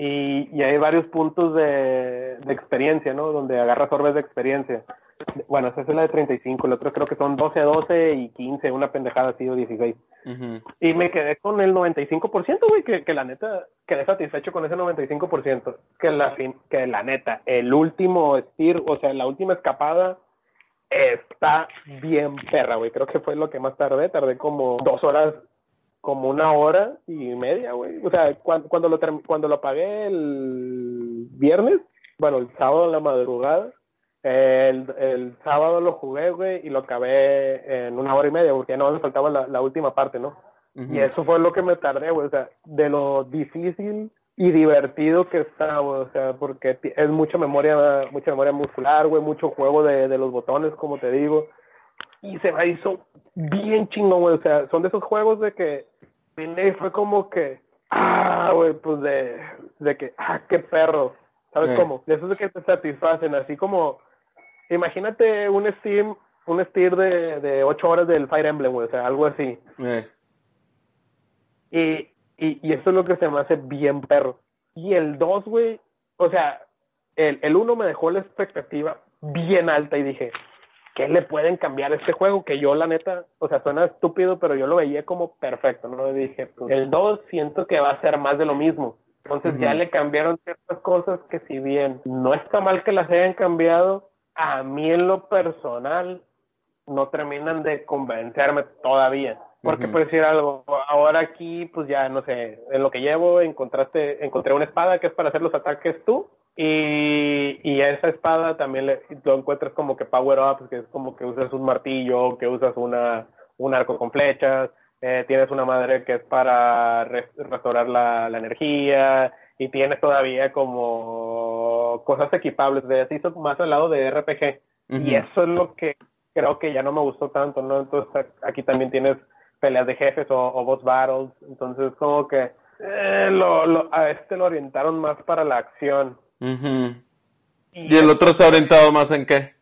y, y, hay varios puntos de, de, experiencia, ¿no? Donde agarras orbes de experiencia. Bueno, esa es la de 35, el otro creo que son 12, 12 y 15, una pendejada así o 16. Y me quedé con el 95%, güey, que, que la neta, quedé satisfecho con ese 95%. Que la, que la neta, el último spear, o sea, la última escapada, está bien perra, güey. Creo que fue lo que más tardé, tardé como dos horas como una hora y media, güey. O sea, cuando, cuando, lo, cuando lo pagué el viernes, bueno, el sábado en la madrugada, el, el sábado lo jugué, güey, y lo acabé en una hora y media, porque ya no me faltaba la, la última parte, ¿no? Y eso fue lo que me tardé, güey, o sea, de lo difícil y divertido que está, güey, o sea, porque es mucha memoria, mucha memoria muscular, güey, mucho juego de, de los botones, como te digo, y se me hizo bien chingón, güey. O sea, son de esos juegos de que vine fue como que, ah, güey, pues de, de que, ah, qué perro. ¿Sabes cómo? De esos que te satisfacen, así como, imagínate un Steam, un Steam de, de 8 horas del Fire Emblem, güey, o sea, algo así. Y, y, y eso es lo que se me hace bien perro. Y el 2, güey, o sea, el, el uno me dejó la expectativa bien alta y dije, ¿qué le pueden cambiar a este juego? Que yo, la neta, o sea, suena estúpido, pero yo lo veía como perfecto, ¿no? dije, pues, el 2 siento que va a ser más de lo mismo. Entonces ya le cambiaron ciertas cosas que si bien no está mal que las hayan cambiado, a mí en lo personal no terminan de convencerme todavía. Porque por decir algo, ahora aquí, pues ya no sé, en lo que llevo encontraste, encontré una espada que es para hacer los ataques tú, y, y esa espada también le, lo encuentras como que power up, que es como que usas un martillo, que usas una, un arco con flechas, eh, tienes una madre que es para restaurar la, energía, y tienes todavía como cosas equipables, de así más al lado de RPG. Y eso es lo que creo que ya no me gustó tanto, ¿no? Entonces aquí también tienes peleas de jefes o, boss battles, entonces como que eh, lo, lo, a este lo orientaron más para la acción. ¿Y, el otro está orientado más en qué?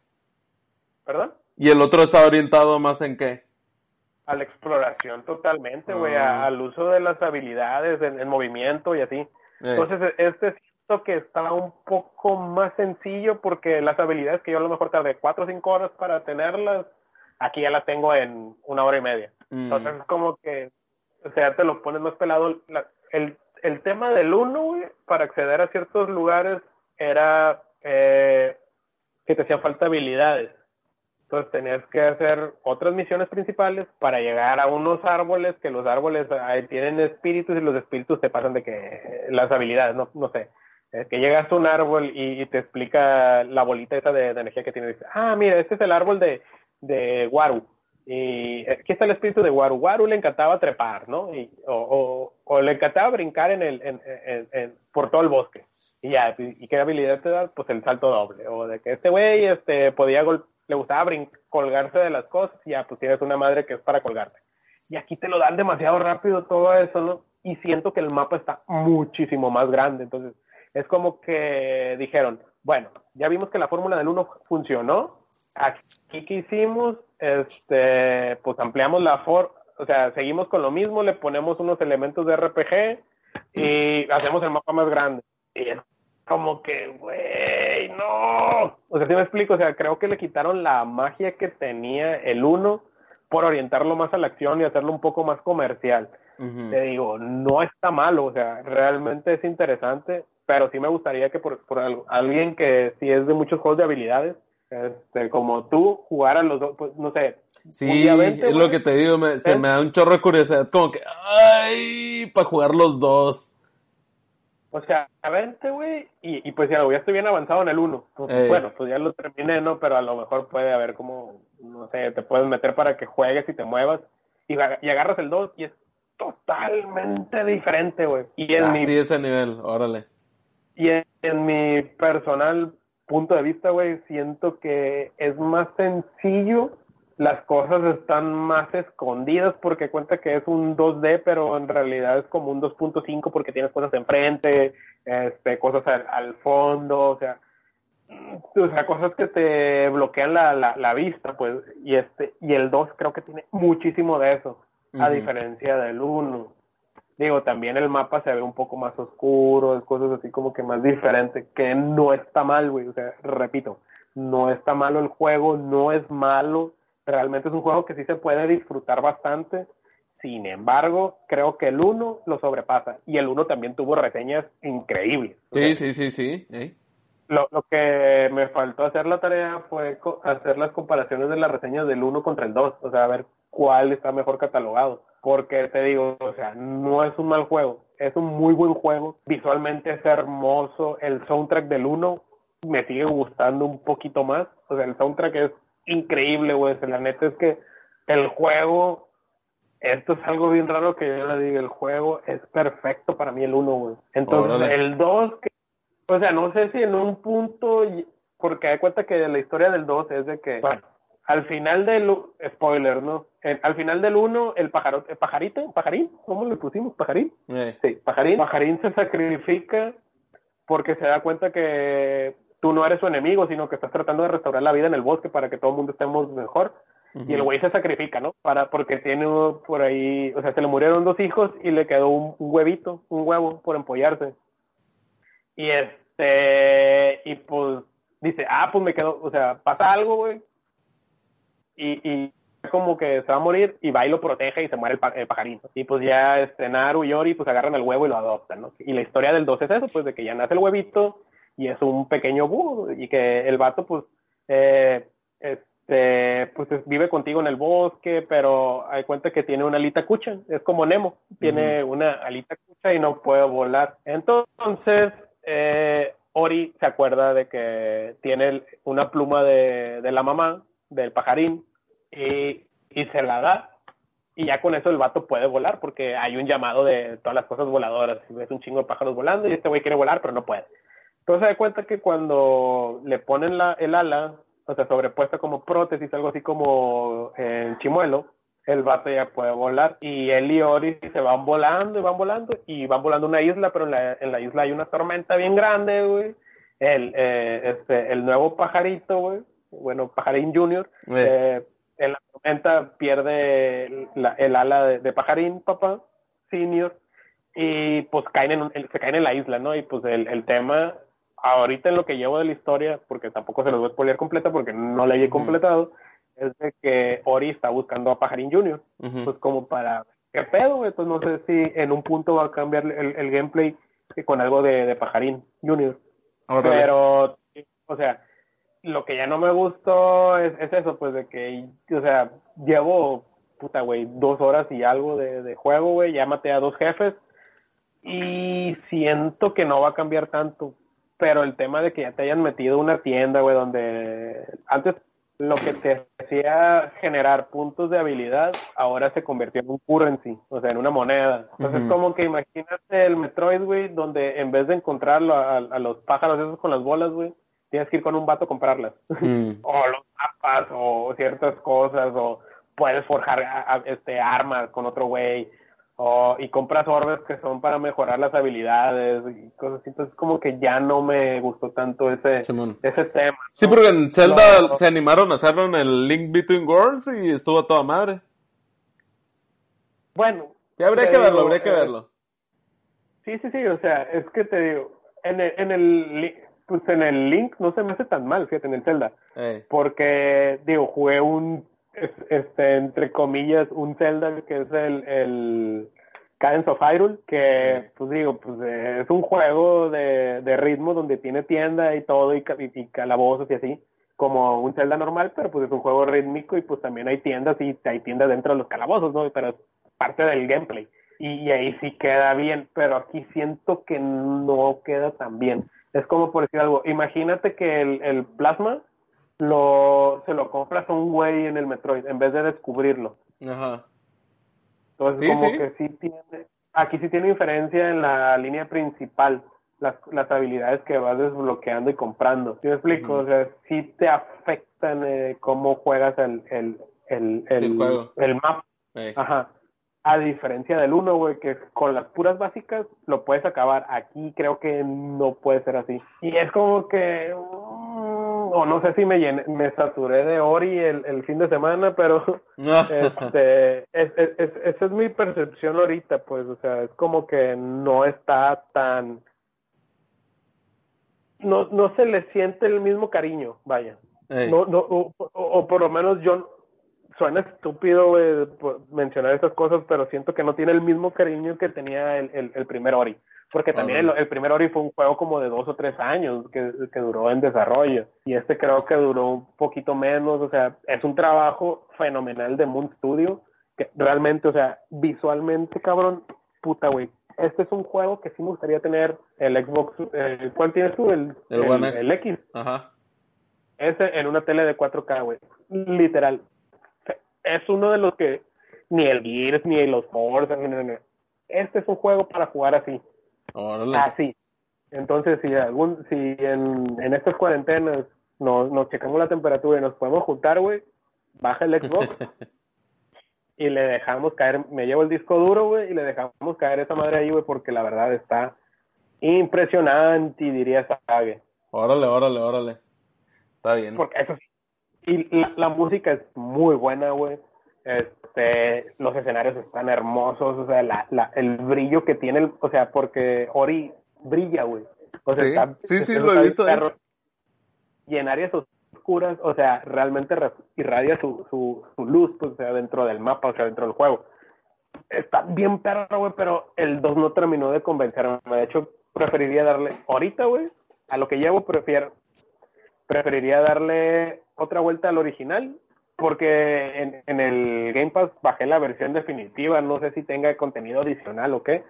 ¿Perdón? ¿Y el otro está orientado más en qué? A la exploración totalmente, güey, ah. al uso de las habilidades, en, movimiento y así. Eh. Entonces, este siento que está un poco más sencillo porque las habilidades que yo a lo mejor tardé cuatro o cinco horas para tenerlas, aquí ya las tengo en una hora y media. Mm. Entonces, es como que, o sea, te lo pones más pelado. el el tema del uno, para acceder a ciertos lugares era eh, que te hacían falta habilidades. Entonces tenías que hacer otras misiones principales para llegar a unos árboles, que los árboles tienen espíritus y los espíritus te pasan de que las habilidades, no, no sé. que llegas a un árbol y, te explica la bolita esa de, energía que tiene. ah, mira, este es el árbol de, de Waru y aquí está el espíritu de Waru. Waru le encantaba trepar, ¿no? Y, o, o, le encantaba brincar en el, en, por todo el bosque. Y ya, ¿y qué habilidad te da? Pues el salto doble. O de que este güey este, podía le gustaba colgarse de las cosas, y ya, pues tienes una madre que es para colgarte. Y aquí te lo dan demasiado rápido todo eso, ¿no? Y siento que el mapa está muchísimo más grande. Entonces, es como que dijeron, bueno, ya vimos que la fórmula del 1 funcionó, aquí que hicimos, este, pues ampliamos la for, o sea, seguimos con lo mismo, le ponemos unos elementos de RPG y hacemos el mapa más grande. Y como que, güey, no. O sea, si me explico, o sea, creo que le quitaron la magia que tenía el 1 por orientarlo más a la acción y hacerlo un poco más comercial. Te digo, no está malo, o sea, realmente es interesante, pero sí me gustaría que por, por alguien que sí es de muchos juegos de habilidades, este, como tú, jugar a los dos, pues no sé. Sí, es lo que te digo, se ¿Eh? me da un chorro de curiosidad, como que, ay, para jugar los dos. O sea, vente, güey, y, y pues ya, ya estoy bien avanzado en el uno. Pues, bueno, pues ya lo terminé, ¿no? Pero a lo mejor puede haber como, no sé, te puedes meter para que juegues y te muevas, y, y agarras el 2 y es totalmente diferente, güey. Y en mi, ese nivel, órale. Y en mi personal punto de vista, güey, siento que es más sencillo, las cosas están más escondidas porque cuenta que es un 2D, pero en realidad es como un 2.5 porque tienes cosas enfrente, este, cosas al, fondo, o sea, o sea, cosas que te bloquean la, la, vista, pues, y este, y el 2 creo que tiene muchísimo de eso, a diferencia del 1 digo, también el mapa se ve un poco más oscuro, cosas así como que más diferentes, que no está mal, güey, o sea, repito, no está malo el juego, no es malo, realmente es un juego que sí se puede disfrutar bastante, sin embargo, creo que el 1 lo sobrepasa, y el 1 también tuvo reseñas increíbles. Sí, sí, sí, sí. Lo, lo que me faltó hacer la tarea fue hacer las comparaciones de las reseñas del 1 contra el 2, o sea, a ver cuál está mejor catalogado. Porque te digo, o sea, no es un mal juego, es un muy buen juego, visualmente es hermoso, el soundtrack del 1 me sigue gustando un poquito más, o sea, el soundtrack es increíble, güey, la neta es que el juego, esto es algo bien raro que yo le diga, el juego es perfecto para mí el 1, güey. Entonces, el 2, o sea, no sé si en un punto, porque hay cuenta que la historia del 2 es de que, bueno, al final del spoiler, ¿no? al final del uno, el pájaro, el pajarito, pajarín, ¿cómo le pusimos? Pajarín. Eh. Sí, pajarín. Pajarín se sacrifica porque se da cuenta que tú no eres su enemigo, sino que estás tratando de restaurar la vida en el bosque para que todo el mundo estemos mejor. Y el güey se sacrifica, ¿no? Para, porque tiene por ahí, o sea, se le murieron dos hijos y le quedó un, huevito, un huevo por empollarse. Y es, este, y pues dice, ah, pues me quedo, o sea, pasa algo, güey. Y, y como que se va a morir y va y lo protege y se muere el, pajarito. Y pues ya este, Naru y Ori pues agarran el huevo y lo adoptan, ¿no? Y la historia del 2 es eso, pues de que ya nace el huevito y es un pequeño búho y que el vato pues eh, este pues vive contigo en el bosque, pero hay cuenta que tiene una alita cucha, es como Nemo, tiene una alita cucha y no puede volar. Entonces, eh, Ori se acuerda de que tiene una pluma de, de la mamá, del pajarín, y, y se la da. Y ya con eso el vato puede volar porque hay un llamado de todas las cosas voladoras. Ves un chingo de pájaros volando y este güey quiere volar, pero no puede. Entonces se da cuenta que cuando le ponen la, el ala, o sea, sobrepuesta como prótesis, algo así como en chimuelo, el vato ya puede volar. Y él y Ori se van volando y van volando y van volando a una isla, pero en la, en la isla hay una tormenta bien grande, güey. El, eh, este, el nuevo pajarito, güey, bueno, pajarín junior, eh, en la tormenta pierde el ala de, pajarín, papá, senior, y pues caen en, se caen en la isla, ¿no? Y pues el, el tema, ahorita en lo que llevo de la historia, porque tampoco se los voy a spoilear completa porque no la he completado, es de que Ori está buscando a Pajarín Junior, pues como para, ¿qué pedo? Entonces no sé si en un punto va a cambiar el, el gameplay con algo de, de Pajarín Junior. Pero, o sea, lo que ya no me gustó es, eso, pues de que, o sea, llevo, puta, güey, dos horas y algo de, de juego, güey, ya maté a dos jefes y siento que no va a cambiar tanto, pero el tema de que ya te hayan metido una tienda, güey, donde antes lo que te hacía generar puntos de habilidad, ahora se convirtió en un currency, o sea, en una moneda. Entonces, como que imagínate el Metroid, güey, donde en vez de encontrarlo a, a los pájaros esos con las bolas, güey, tienes que ir con un vato a comprarlas. Mm. o los mapas, o ciertas cosas, o puedes forjar este armas con otro güey, o, y compras orbes que son para mejorar las habilidades y cosas así. Entonces, como que ya no me gustó tanto ese, ese tema. Sí, porque en Zelda se animaron a hacerlo en el Link Between Worlds y estuvo a toda madre. Bueno. Ya habría que verlo, habría que eh, verlo. Sí, sí, sí, o sea, es que te digo, en el, en el pues en el Link no se me hace tan mal, fíjate, en el Zelda. Porque, digo, jugué un, este, entre comillas, un Zelda que es el, el Cadence of Hyrule, que, pues digo, pues es un juego de, de ritmo donde tiene tienda y todo, y, calabozos y así, como un Zelda normal, pero pues es un juego rítmico y pues también hay tiendas y hay tiendas dentro de los calabozos, ¿no? Pero es parte del gameplay. Y, y ahí sí queda bien, pero aquí siento que no queda tan bien es como por decir algo, imagínate que el, el plasma lo, se lo compras a un güey en el Metroid en vez de descubrirlo. Ajá. Entonces, como que sí tiene, aquí sí tiene diferencia en la línea principal, las, las habilidades que vas desbloqueando y comprando. ¿Sí me explico? O sea, sí te afectan eh, cómo juegas el, el, el, el, el map. Ajá. A diferencia del 1, güey, que con las puras básicas lo puedes acabar. Aquí creo que no puede ser así. Y es como que. O no sé si me me saturé de Ori el, el fin de semana, pero. este, es, es, esa es mi percepción ahorita, pues. O sea, es como que no está tan. No, no se le siente el mismo cariño, vaya. No, no, o, o por lo menos yo suena estúpido mencionar esas cosas, pero siento que no tiene el mismo cariño que tenía el, el, primer Ori. Porque también el, primer Ori fue un juego como de dos o tres años que, que, duró en desarrollo. Y este creo que duró un poquito menos. O sea, es un trabajo fenomenal de Moon Studio. Que realmente, o sea, visualmente, cabrón, puta, güey. Este es un juego que sí me gustaría tener el Xbox. Eh, ¿Cuál tienes tú? El, el, el X. Ajá. Ese en una tele de 4K, güey. Literal es uno de los que ni el Gears ni los Forza, este es un juego para jugar así. Así. Entonces, si algún, si en, en estas cuarentenas nos, nos checamos la temperatura y nos podemos juntar, güey, baja el Xbox y le dejamos caer, me llevo el disco duro, güey, y le dejamos caer esa madre ahí, güey, porque la verdad está impresionante, diría Sage. Órale, órale, órale. Está bien. Porque eso sí, y la, música es muy buena, güey. Este, los escenarios están hermosos, o sea, la, la, el brillo que tiene, o sea, porque Ori brilla, güey. O sea, sí, sí, lo he visto. ¿eh? Y en áreas oscuras, o sea, realmente irradia su, su, su luz, pues, o sea, dentro del mapa, o sea, dentro del juego. Está bien perro, güey, pero el 2 no terminó de convencerme. De hecho, preferiría darle, ahorita, güey, a lo que llevo, prefiero, preferiría darle otra vuelta al original porque en, en, el Game Pass bajé la versión definitiva, no sé si tenga contenido adicional o qué,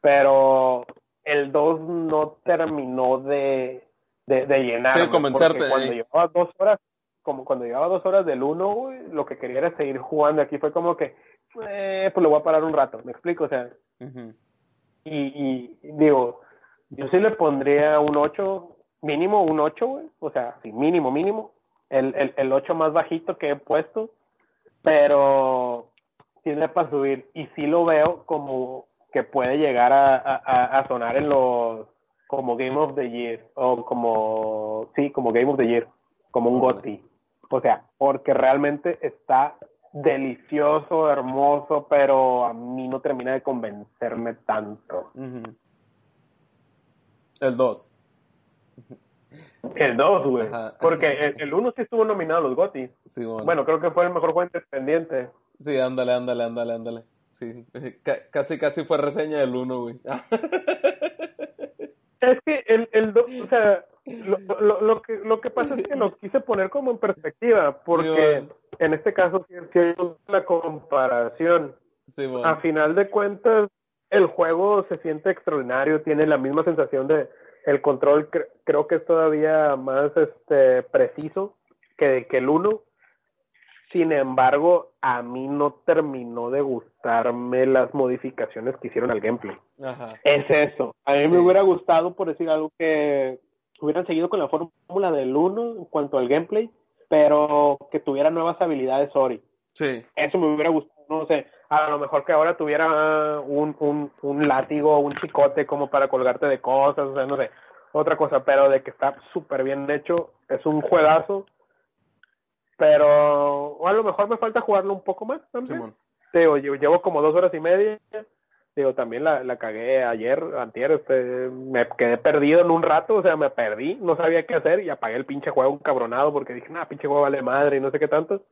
pero el 2 no terminó de, de, de llenar. Sí, comentarte. Cuando llevaba dos horas, como cuando llevaba dos horas del 1, lo que quería era seguir jugando. Aquí fue como que, eh, pues lo voy a parar un rato, ¿me explico? O sea, y, y digo, yo sí le pondría un 8, mínimo un 8, güey, o sea, sí, mínimo, mínimo el, el, el 8 más bajito que he puesto, pero tiene para subir. Y sí lo veo como que puede llegar a, a, a, sonar en los como Game of the Year o como sí como Game of the Year como un GOTY. O sea porque realmente está delicioso hermoso pero a mí no termina de convencerme tanto. El 2 el 2, güey. Porque el 1 sí estuvo nominado a los GOTY. Sí, bueno. creo que fue el mejor juego independiente. Sí, ándale, ándale, ándale, ándale. Sí, casi, casi fue reseña del 1, güey. es que el, el 2, o sea, lo, lo, lo, que, lo que pasa es que lo quise poner como en perspectiva, porque en este caso sí es la comparación. Sí, A final de cuentas, el juego se siente extraordinario, tiene la misma sensación de el control creo que es todavía más este preciso que, que el 1. Sin embargo, a mí no terminó de gustarme las modificaciones que hicieron al gameplay. Es eso. A mí me hubiera gustado, por decir algo, que hubieran seguido con la fórmula del 1 en cuanto al gameplay, pero que tuviera nuevas habilidades Ori. Sí. Eso me hubiera gustado, no sé, a lo mejor que ahora tuviera un, un, un látigo, un chicote como para colgarte de cosas, o sea, no sé, otra cosa, pero de que está súper bien hecho, es un juegazo, pero o a lo mejor me falta jugarlo un poco más también. llevo como dos horas y media, digo, también la, la cagué ayer, antier, este, me quedé perdido en un rato, o sea, me perdí, no sabía qué hacer y apagué el pinche juego un cabronado porque dije, nah, pinche juego vale madre y no sé qué tanto.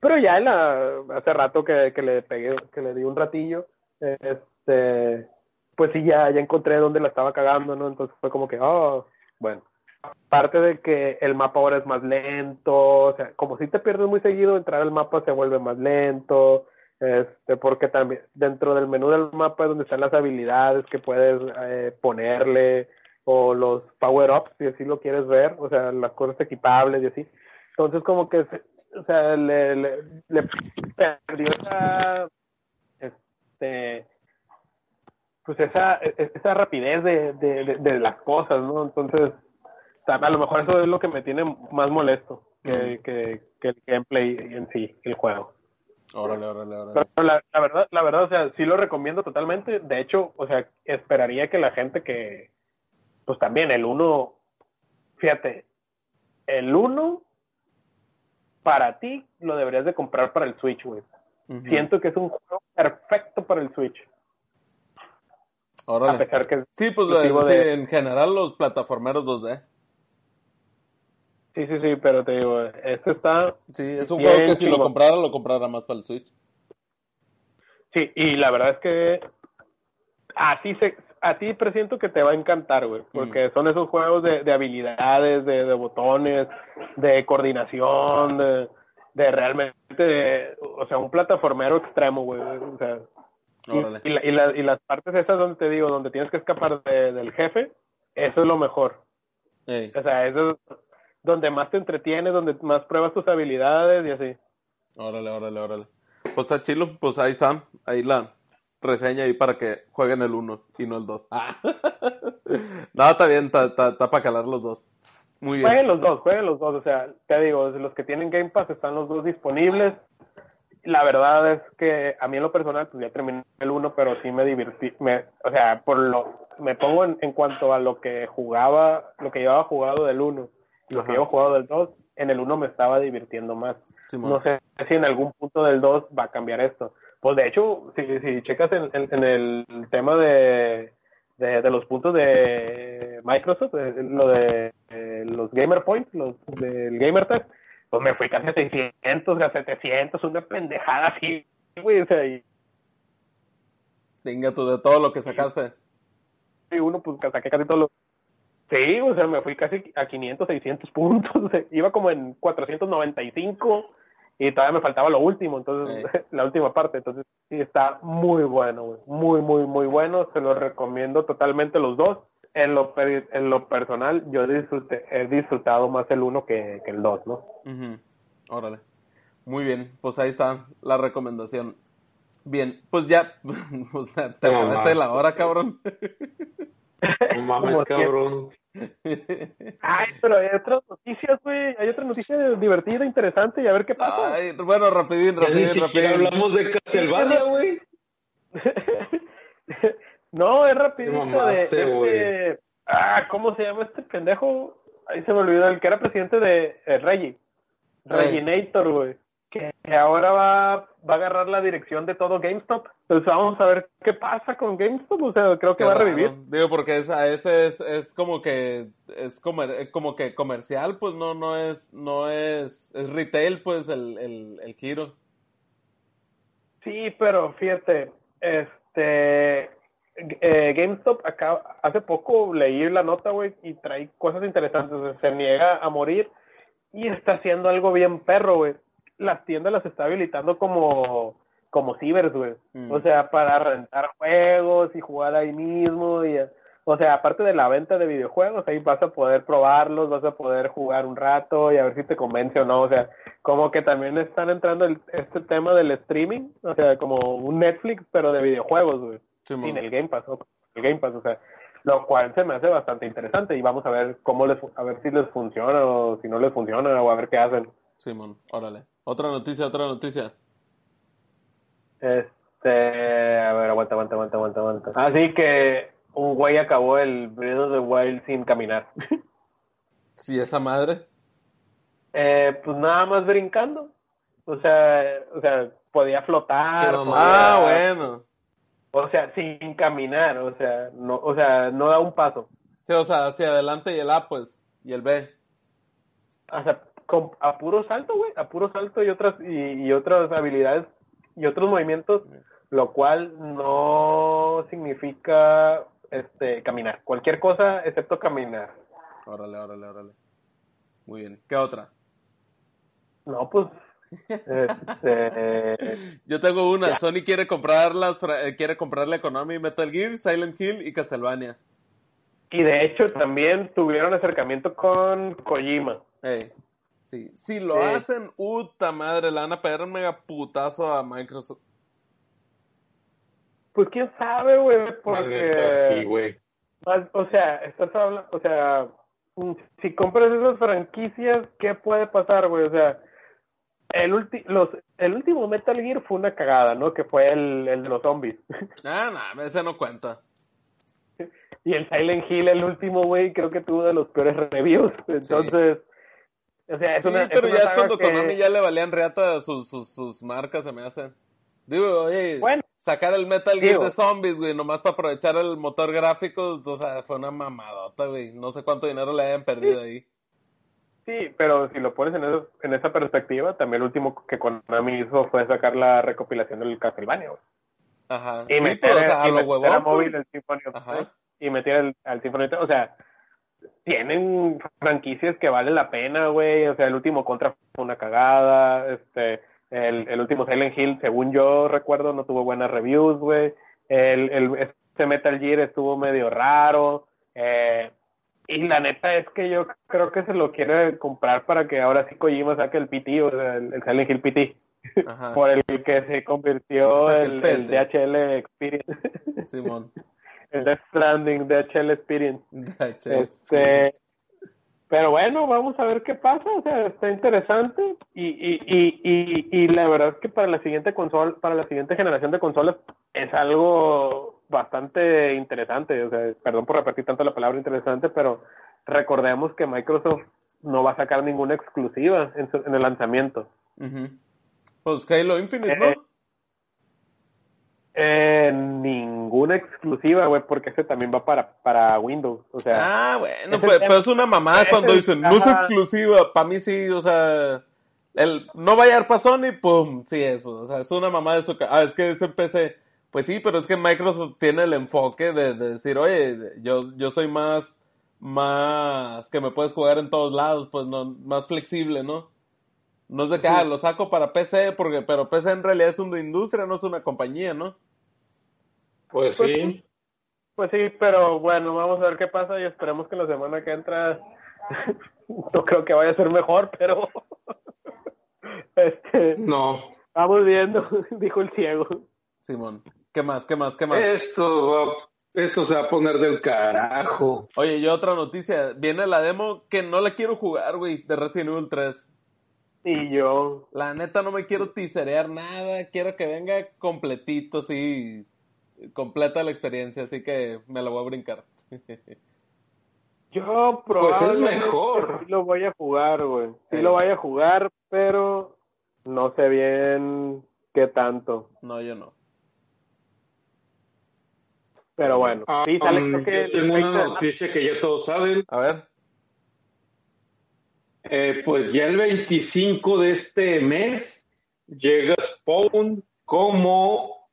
Pero ya en la, hace rato que, que le pegué, que le di un ratillo, este, pues sí, ya, ya encontré dónde la estaba cagando, ¿no? Entonces fue como que, oh, bueno. Aparte de que el mapa ahora es más lento, o sea, como si te pierdes muy seguido, entrar al mapa se vuelve más lento, este, porque también dentro del menú del mapa es donde están las habilidades que puedes eh, ponerle, o los power-ups, si así lo quieres ver, o sea, las cosas equipables y así. Entonces como que o sea, le, le, le perdió esa, este, pues esa, esa rapidez de, de, de, las cosas, ¿no? Entonces, a lo mejor eso es lo que me tiene más molesto que, que, que el gameplay en sí, el juego. Órale, órale, órale. Pero la, la, verdad, la verdad, o sea, sí lo recomiendo totalmente. De hecho, o sea, esperaría que la gente que, pues también el uno, fíjate, el uno para ti lo deberías de comprar para el Switch, güey. Siento que es un juego perfecto para el Switch. A pesar que sí, pues en general los plataformeros 2D. Sí, sí, sí, pero te digo, este está... Sí, es un juego que si lo comprara, lo comprara más para el Switch. Sí, y la verdad es que a ti, se, a ti presiento que te va a encantar, güey, porque mm. son esos juegos de, de habilidades, de, de, botones, de coordinación, de, de realmente, o sea, un plataformero extremo, güey, o sea, y, y, y, las partes esas donde te digo, donde tienes que escapar del jefe, eso es lo mejor. O sea, eso es donde más te entretienes, donde más pruebas tus habilidades y así. Órale, órale, órale. Pues está chilo, pues ahí está, ahí la, reseña ahí para que jueguen el 1 y no el 2. Ah. no, está bien, está, para calar los dos. Muy bien. Jueguen los dos, jueguen los dos. O sea, te digo, los que tienen Game Pass están los dos disponibles. La verdad es que a mí en lo personal, pues ya terminé el 1, pero sí me divertí. Me, o sea, por lo, me pongo en, en cuanto a lo que jugaba, lo que llevaba jugado del 1 y lo que llevo jugado del 2, en el 1 me estaba divirtiendo más. no sé si en algún punto del 2 va a cambiar esto. Pues de hecho, si, si checas en, en, el tema de, de, de los puntos de Microsoft, lo de los Gamer Points, los del Gamer Tag, pues me fui casi a 600, a 700, una pendejada así, güey, o sea, y... Venga tú, de todo lo que sacaste. Y uno, pues saqué casi todo lo... Sí, o sea, me fui casi a 500, 600 puntos, iba como en 495 y todavía me faltaba lo último, entonces, la última parte, entonces sí está muy bueno, muy, muy, muy bueno, se lo recomiendo totalmente los dos. En lo, en lo personal, yo disfruté, he disfrutado más el uno que, el dos, ¿no? Órale. Muy bien, pues ahí está la recomendación. Bien, pues ya, pues te acabaste la hora, cabrón. No mames, cabrón. Ay, pero hay otras noticias, güey. Hay otra noticia divertida, interesante, y a ver qué pasa. Ay, bueno, rapidín, rapidín, rapidín. hablamos de Castlevania, güey. no, es rapidito de este... Ah, ¿cómo se llama este pendejo? Ahí se me olvidó, el que era presidente de eh, Reggie. Reginator, güey que ahora va, va a agarrar la dirección de todo GameStop. Entonces vamos a ver qué pasa con GameStop. O sea, creo que va a revivir. Digo, porque es, a ese es, es como que es como que comercial, pues no, no es, no es, es retail, pues el, el, el giro. Sí, pero fíjate, este eh, GameStop acá hace poco leí la nota, güey, y trae cosas interesantes. Se niega a morir y está haciendo algo bien perro, güey las tiendas las está habilitando como, como cibers, güey. Mm. O sea, para rentar juegos y jugar ahí mismo. Y, o sea, aparte de la venta de videojuegos, ahí vas a poder probarlos, vas a poder jugar un rato y a ver si te convence o no. O sea, como que también están entrando el, este tema del streaming, o sea, como un Netflix, pero de videojuegos, güey. sin el Game Pass, el Game Pass, o sea, lo cual se me hace bastante interesante y vamos a ver cómo les, a ver si les funciona o si no les funciona o a ver qué hacen. Simón, órale. Otra noticia, otra noticia. Este, a ver, aguanta, aguanta, aguanta, aguanta, aguanta. Así que un güey acabó el Breath of the Wild sin caminar. ¿Sí, esa madre? Eh, pues nada más brincando. O sea, o sea, podía flotar. Ah, bueno. O sea, sin caminar, o sea, no, o sea, no da un paso. Sí, o sea, hacia adelante y el A, pues, y el B. O sea, a puro salto, güey, a puro salto y otras, y, otras habilidades y otros movimientos, lo cual no significa este caminar, cualquier cosa excepto caminar. Órale, órale, órale. Muy bien. ¿Qué otra? No, pues este... Yo tengo una. Sony quiere comprar las, eh, quiere comprarle Konami Metal Gear, Silent Hill y Castlevania. Y de hecho también tuvieron acercamiento con Kojima. Sí, si lo hacen, puta madre, le van a pegar un mega putazo a Microsoft. Pues quién sabe, güey, porque... Sí, güey. O sea, estás hablando, o sea, mm, si compras esas franquicias, ¿qué puede pasar, güey? O sea, el, ulti los, el último Metal Gear fue una cagada, ¿no? Que fue el, el de los zombies. Ah, no, ese no cuenta. Y el Silent Hill, el último, güey, creo que tuvo de los peores reviews. Entonces, o sea, es sí, pero ya es cuando Konami ya le valían reata sus, sus, sus marcas, se me hacen. Digo, oye, sacar el Metal Gear de zombies, güey, nomás para aprovechar el motor gráfico, o sea, fue una mamadota, güey. No sé cuánto dinero le hayan perdido ahí. Sí, pero si lo pones en, eso, en esa perspectiva, también el último que Konami hizo fue sacar la recopilación del Castlevania, güey. Ajá. Y meter, o sea, a, lo huevón, móvil pues. Symphony Ajá. y meter el, al Symphony o sea, tienen franquicias que valen la pena, güey. O sea, el último Contra fue una cagada. Este, el, el último Silent Hill, según yo recuerdo, no tuvo buenas reviews, güey. El, el, este Metal Gear estuvo medio raro. Eh, y la neta es que yo creo que se lo quiere comprar para que ahora sí Kojima saque el PT, o sea, el, Silent Hill PT. Por el que se convirtió el, el DHL Experience. Simón el Death Stranding, DHL Experience. este, pero bueno, vamos a ver qué pasa, o sea, está interesante y, y, y, y, y la verdad es que para la siguiente consola, para la siguiente generación de consolas es algo bastante interesante, o sea, perdón por repetir tanto la palabra interesante, pero recordemos que Microsoft no va a sacar ninguna exclusiva en, en el lanzamiento. Pues Halo Infinite, ¿no? Eh, Eh, ninguna exclusiva, güey, porque este también va para, para Windows, o sea. Ah, bueno, pues, pero es una mamada cuando dicen, no es exclusiva, para mí sí, o sea, el, no va a llegar para Sony, pum, sí es, pues, o sea, es una mamada de su, ah, es que es en PC, pues sí, pero es que Microsoft tiene el enfoque de, de decir, oye, yo, yo soy más, más, que me puedes jugar en todos lados, pues no, más flexible, ¿no? No de que, ah, lo saco para PC, porque, pero PC en realidad es una industria, no es una compañía, ¿no? Pues, pues sí. Pues sí, pero bueno, vamos a ver qué pasa y esperemos que la semana que entra no creo que vaya a ser mejor, pero este no. Vamos viendo, dijo el ciego. Simón, ¿qué más? ¿Qué más? ¿Qué más? Esto esto se va a poner del carajo. Oye, y otra noticia, viene la demo que no la quiero jugar, güey, de Resident Evil 3. Y yo. La neta no me quiero tiserear nada, quiero que venga completito, sí, completa la experiencia, así que me la voy a brincar. Yo probablemente pues mejor. sí lo voy a jugar, güey. Sí lo voy a jugar, pero no sé bien qué tanto. No, yo no. Pero bueno, ah, sí, sale, um, que tengo una noticia que ya todos saben. A ver. Eh, pues ya el 25 de este mes llega Spawn como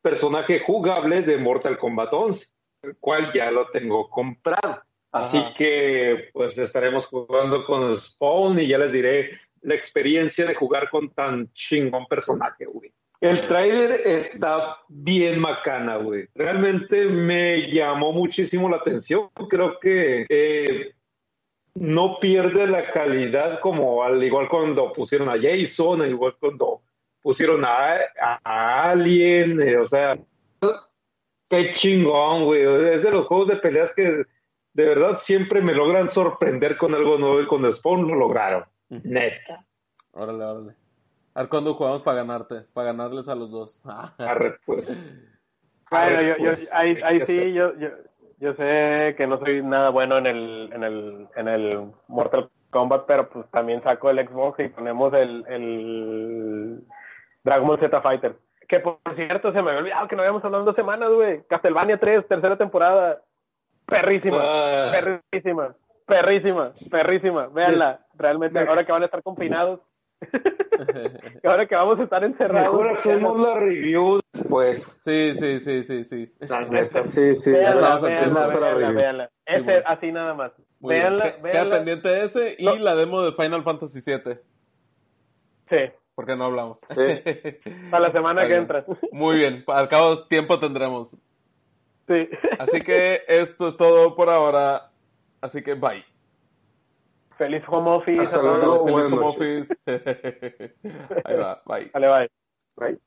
personaje jugable de Mortal Kombat 11, el cual ya lo tengo comprado. Así que pues estaremos jugando con Spawn y ya les diré la experiencia de jugar con tan chingón personaje, güey. El trailer está bien macana, güey. Realmente me llamó muchísimo la atención. Creo que eh, no pierde la calidad como al igual cuando pusieron a Jason, al igual cuando pusieron a, a, Alien, eh, o sea, qué chingón, güey. Es de los juegos de peleas que de verdad siempre me logran sorprender con algo nuevo y con Spawn lo lograron. Neta. Órale, órale. A ver cuándo jugamos para ganarte, para ganarles a los dos. Arre, pues. Bueno, yo, yo, pues, ahí, ahí sí, yo, yo, yo sé que no soy nada bueno en el, en el, en el Mortal Kombat, pero pues también saco el Xbox y ponemos el, el Dragon Ball Z Fighter. Que por cierto, se me había olvidado que no habíamos hablado en dos semanas, güey. Castlevania 3, tercera temporada. Perrísima, ah. perrísima, perrísima, perrísima. Véanla, realmente, ahora que van a estar confinados. ahora que vamos a estar encerrados. Ahora hacemos la review, pues. Sí, sí, sí, sí, sí. Sí, sí. Véanla, véanla, véanla, Ese, así nada más. Véanla, Queda pendiente ese y la demo de Final Fantasy VII. Sí. Porque no hablamos. Para la semana que entra. Muy bien, al cabo tiempo tendremos. Sí. Así que esto es todo por ahora. Así que bye. Feliz home office. Feliz home office. Ahí va, bye. Vale, bye. Bye.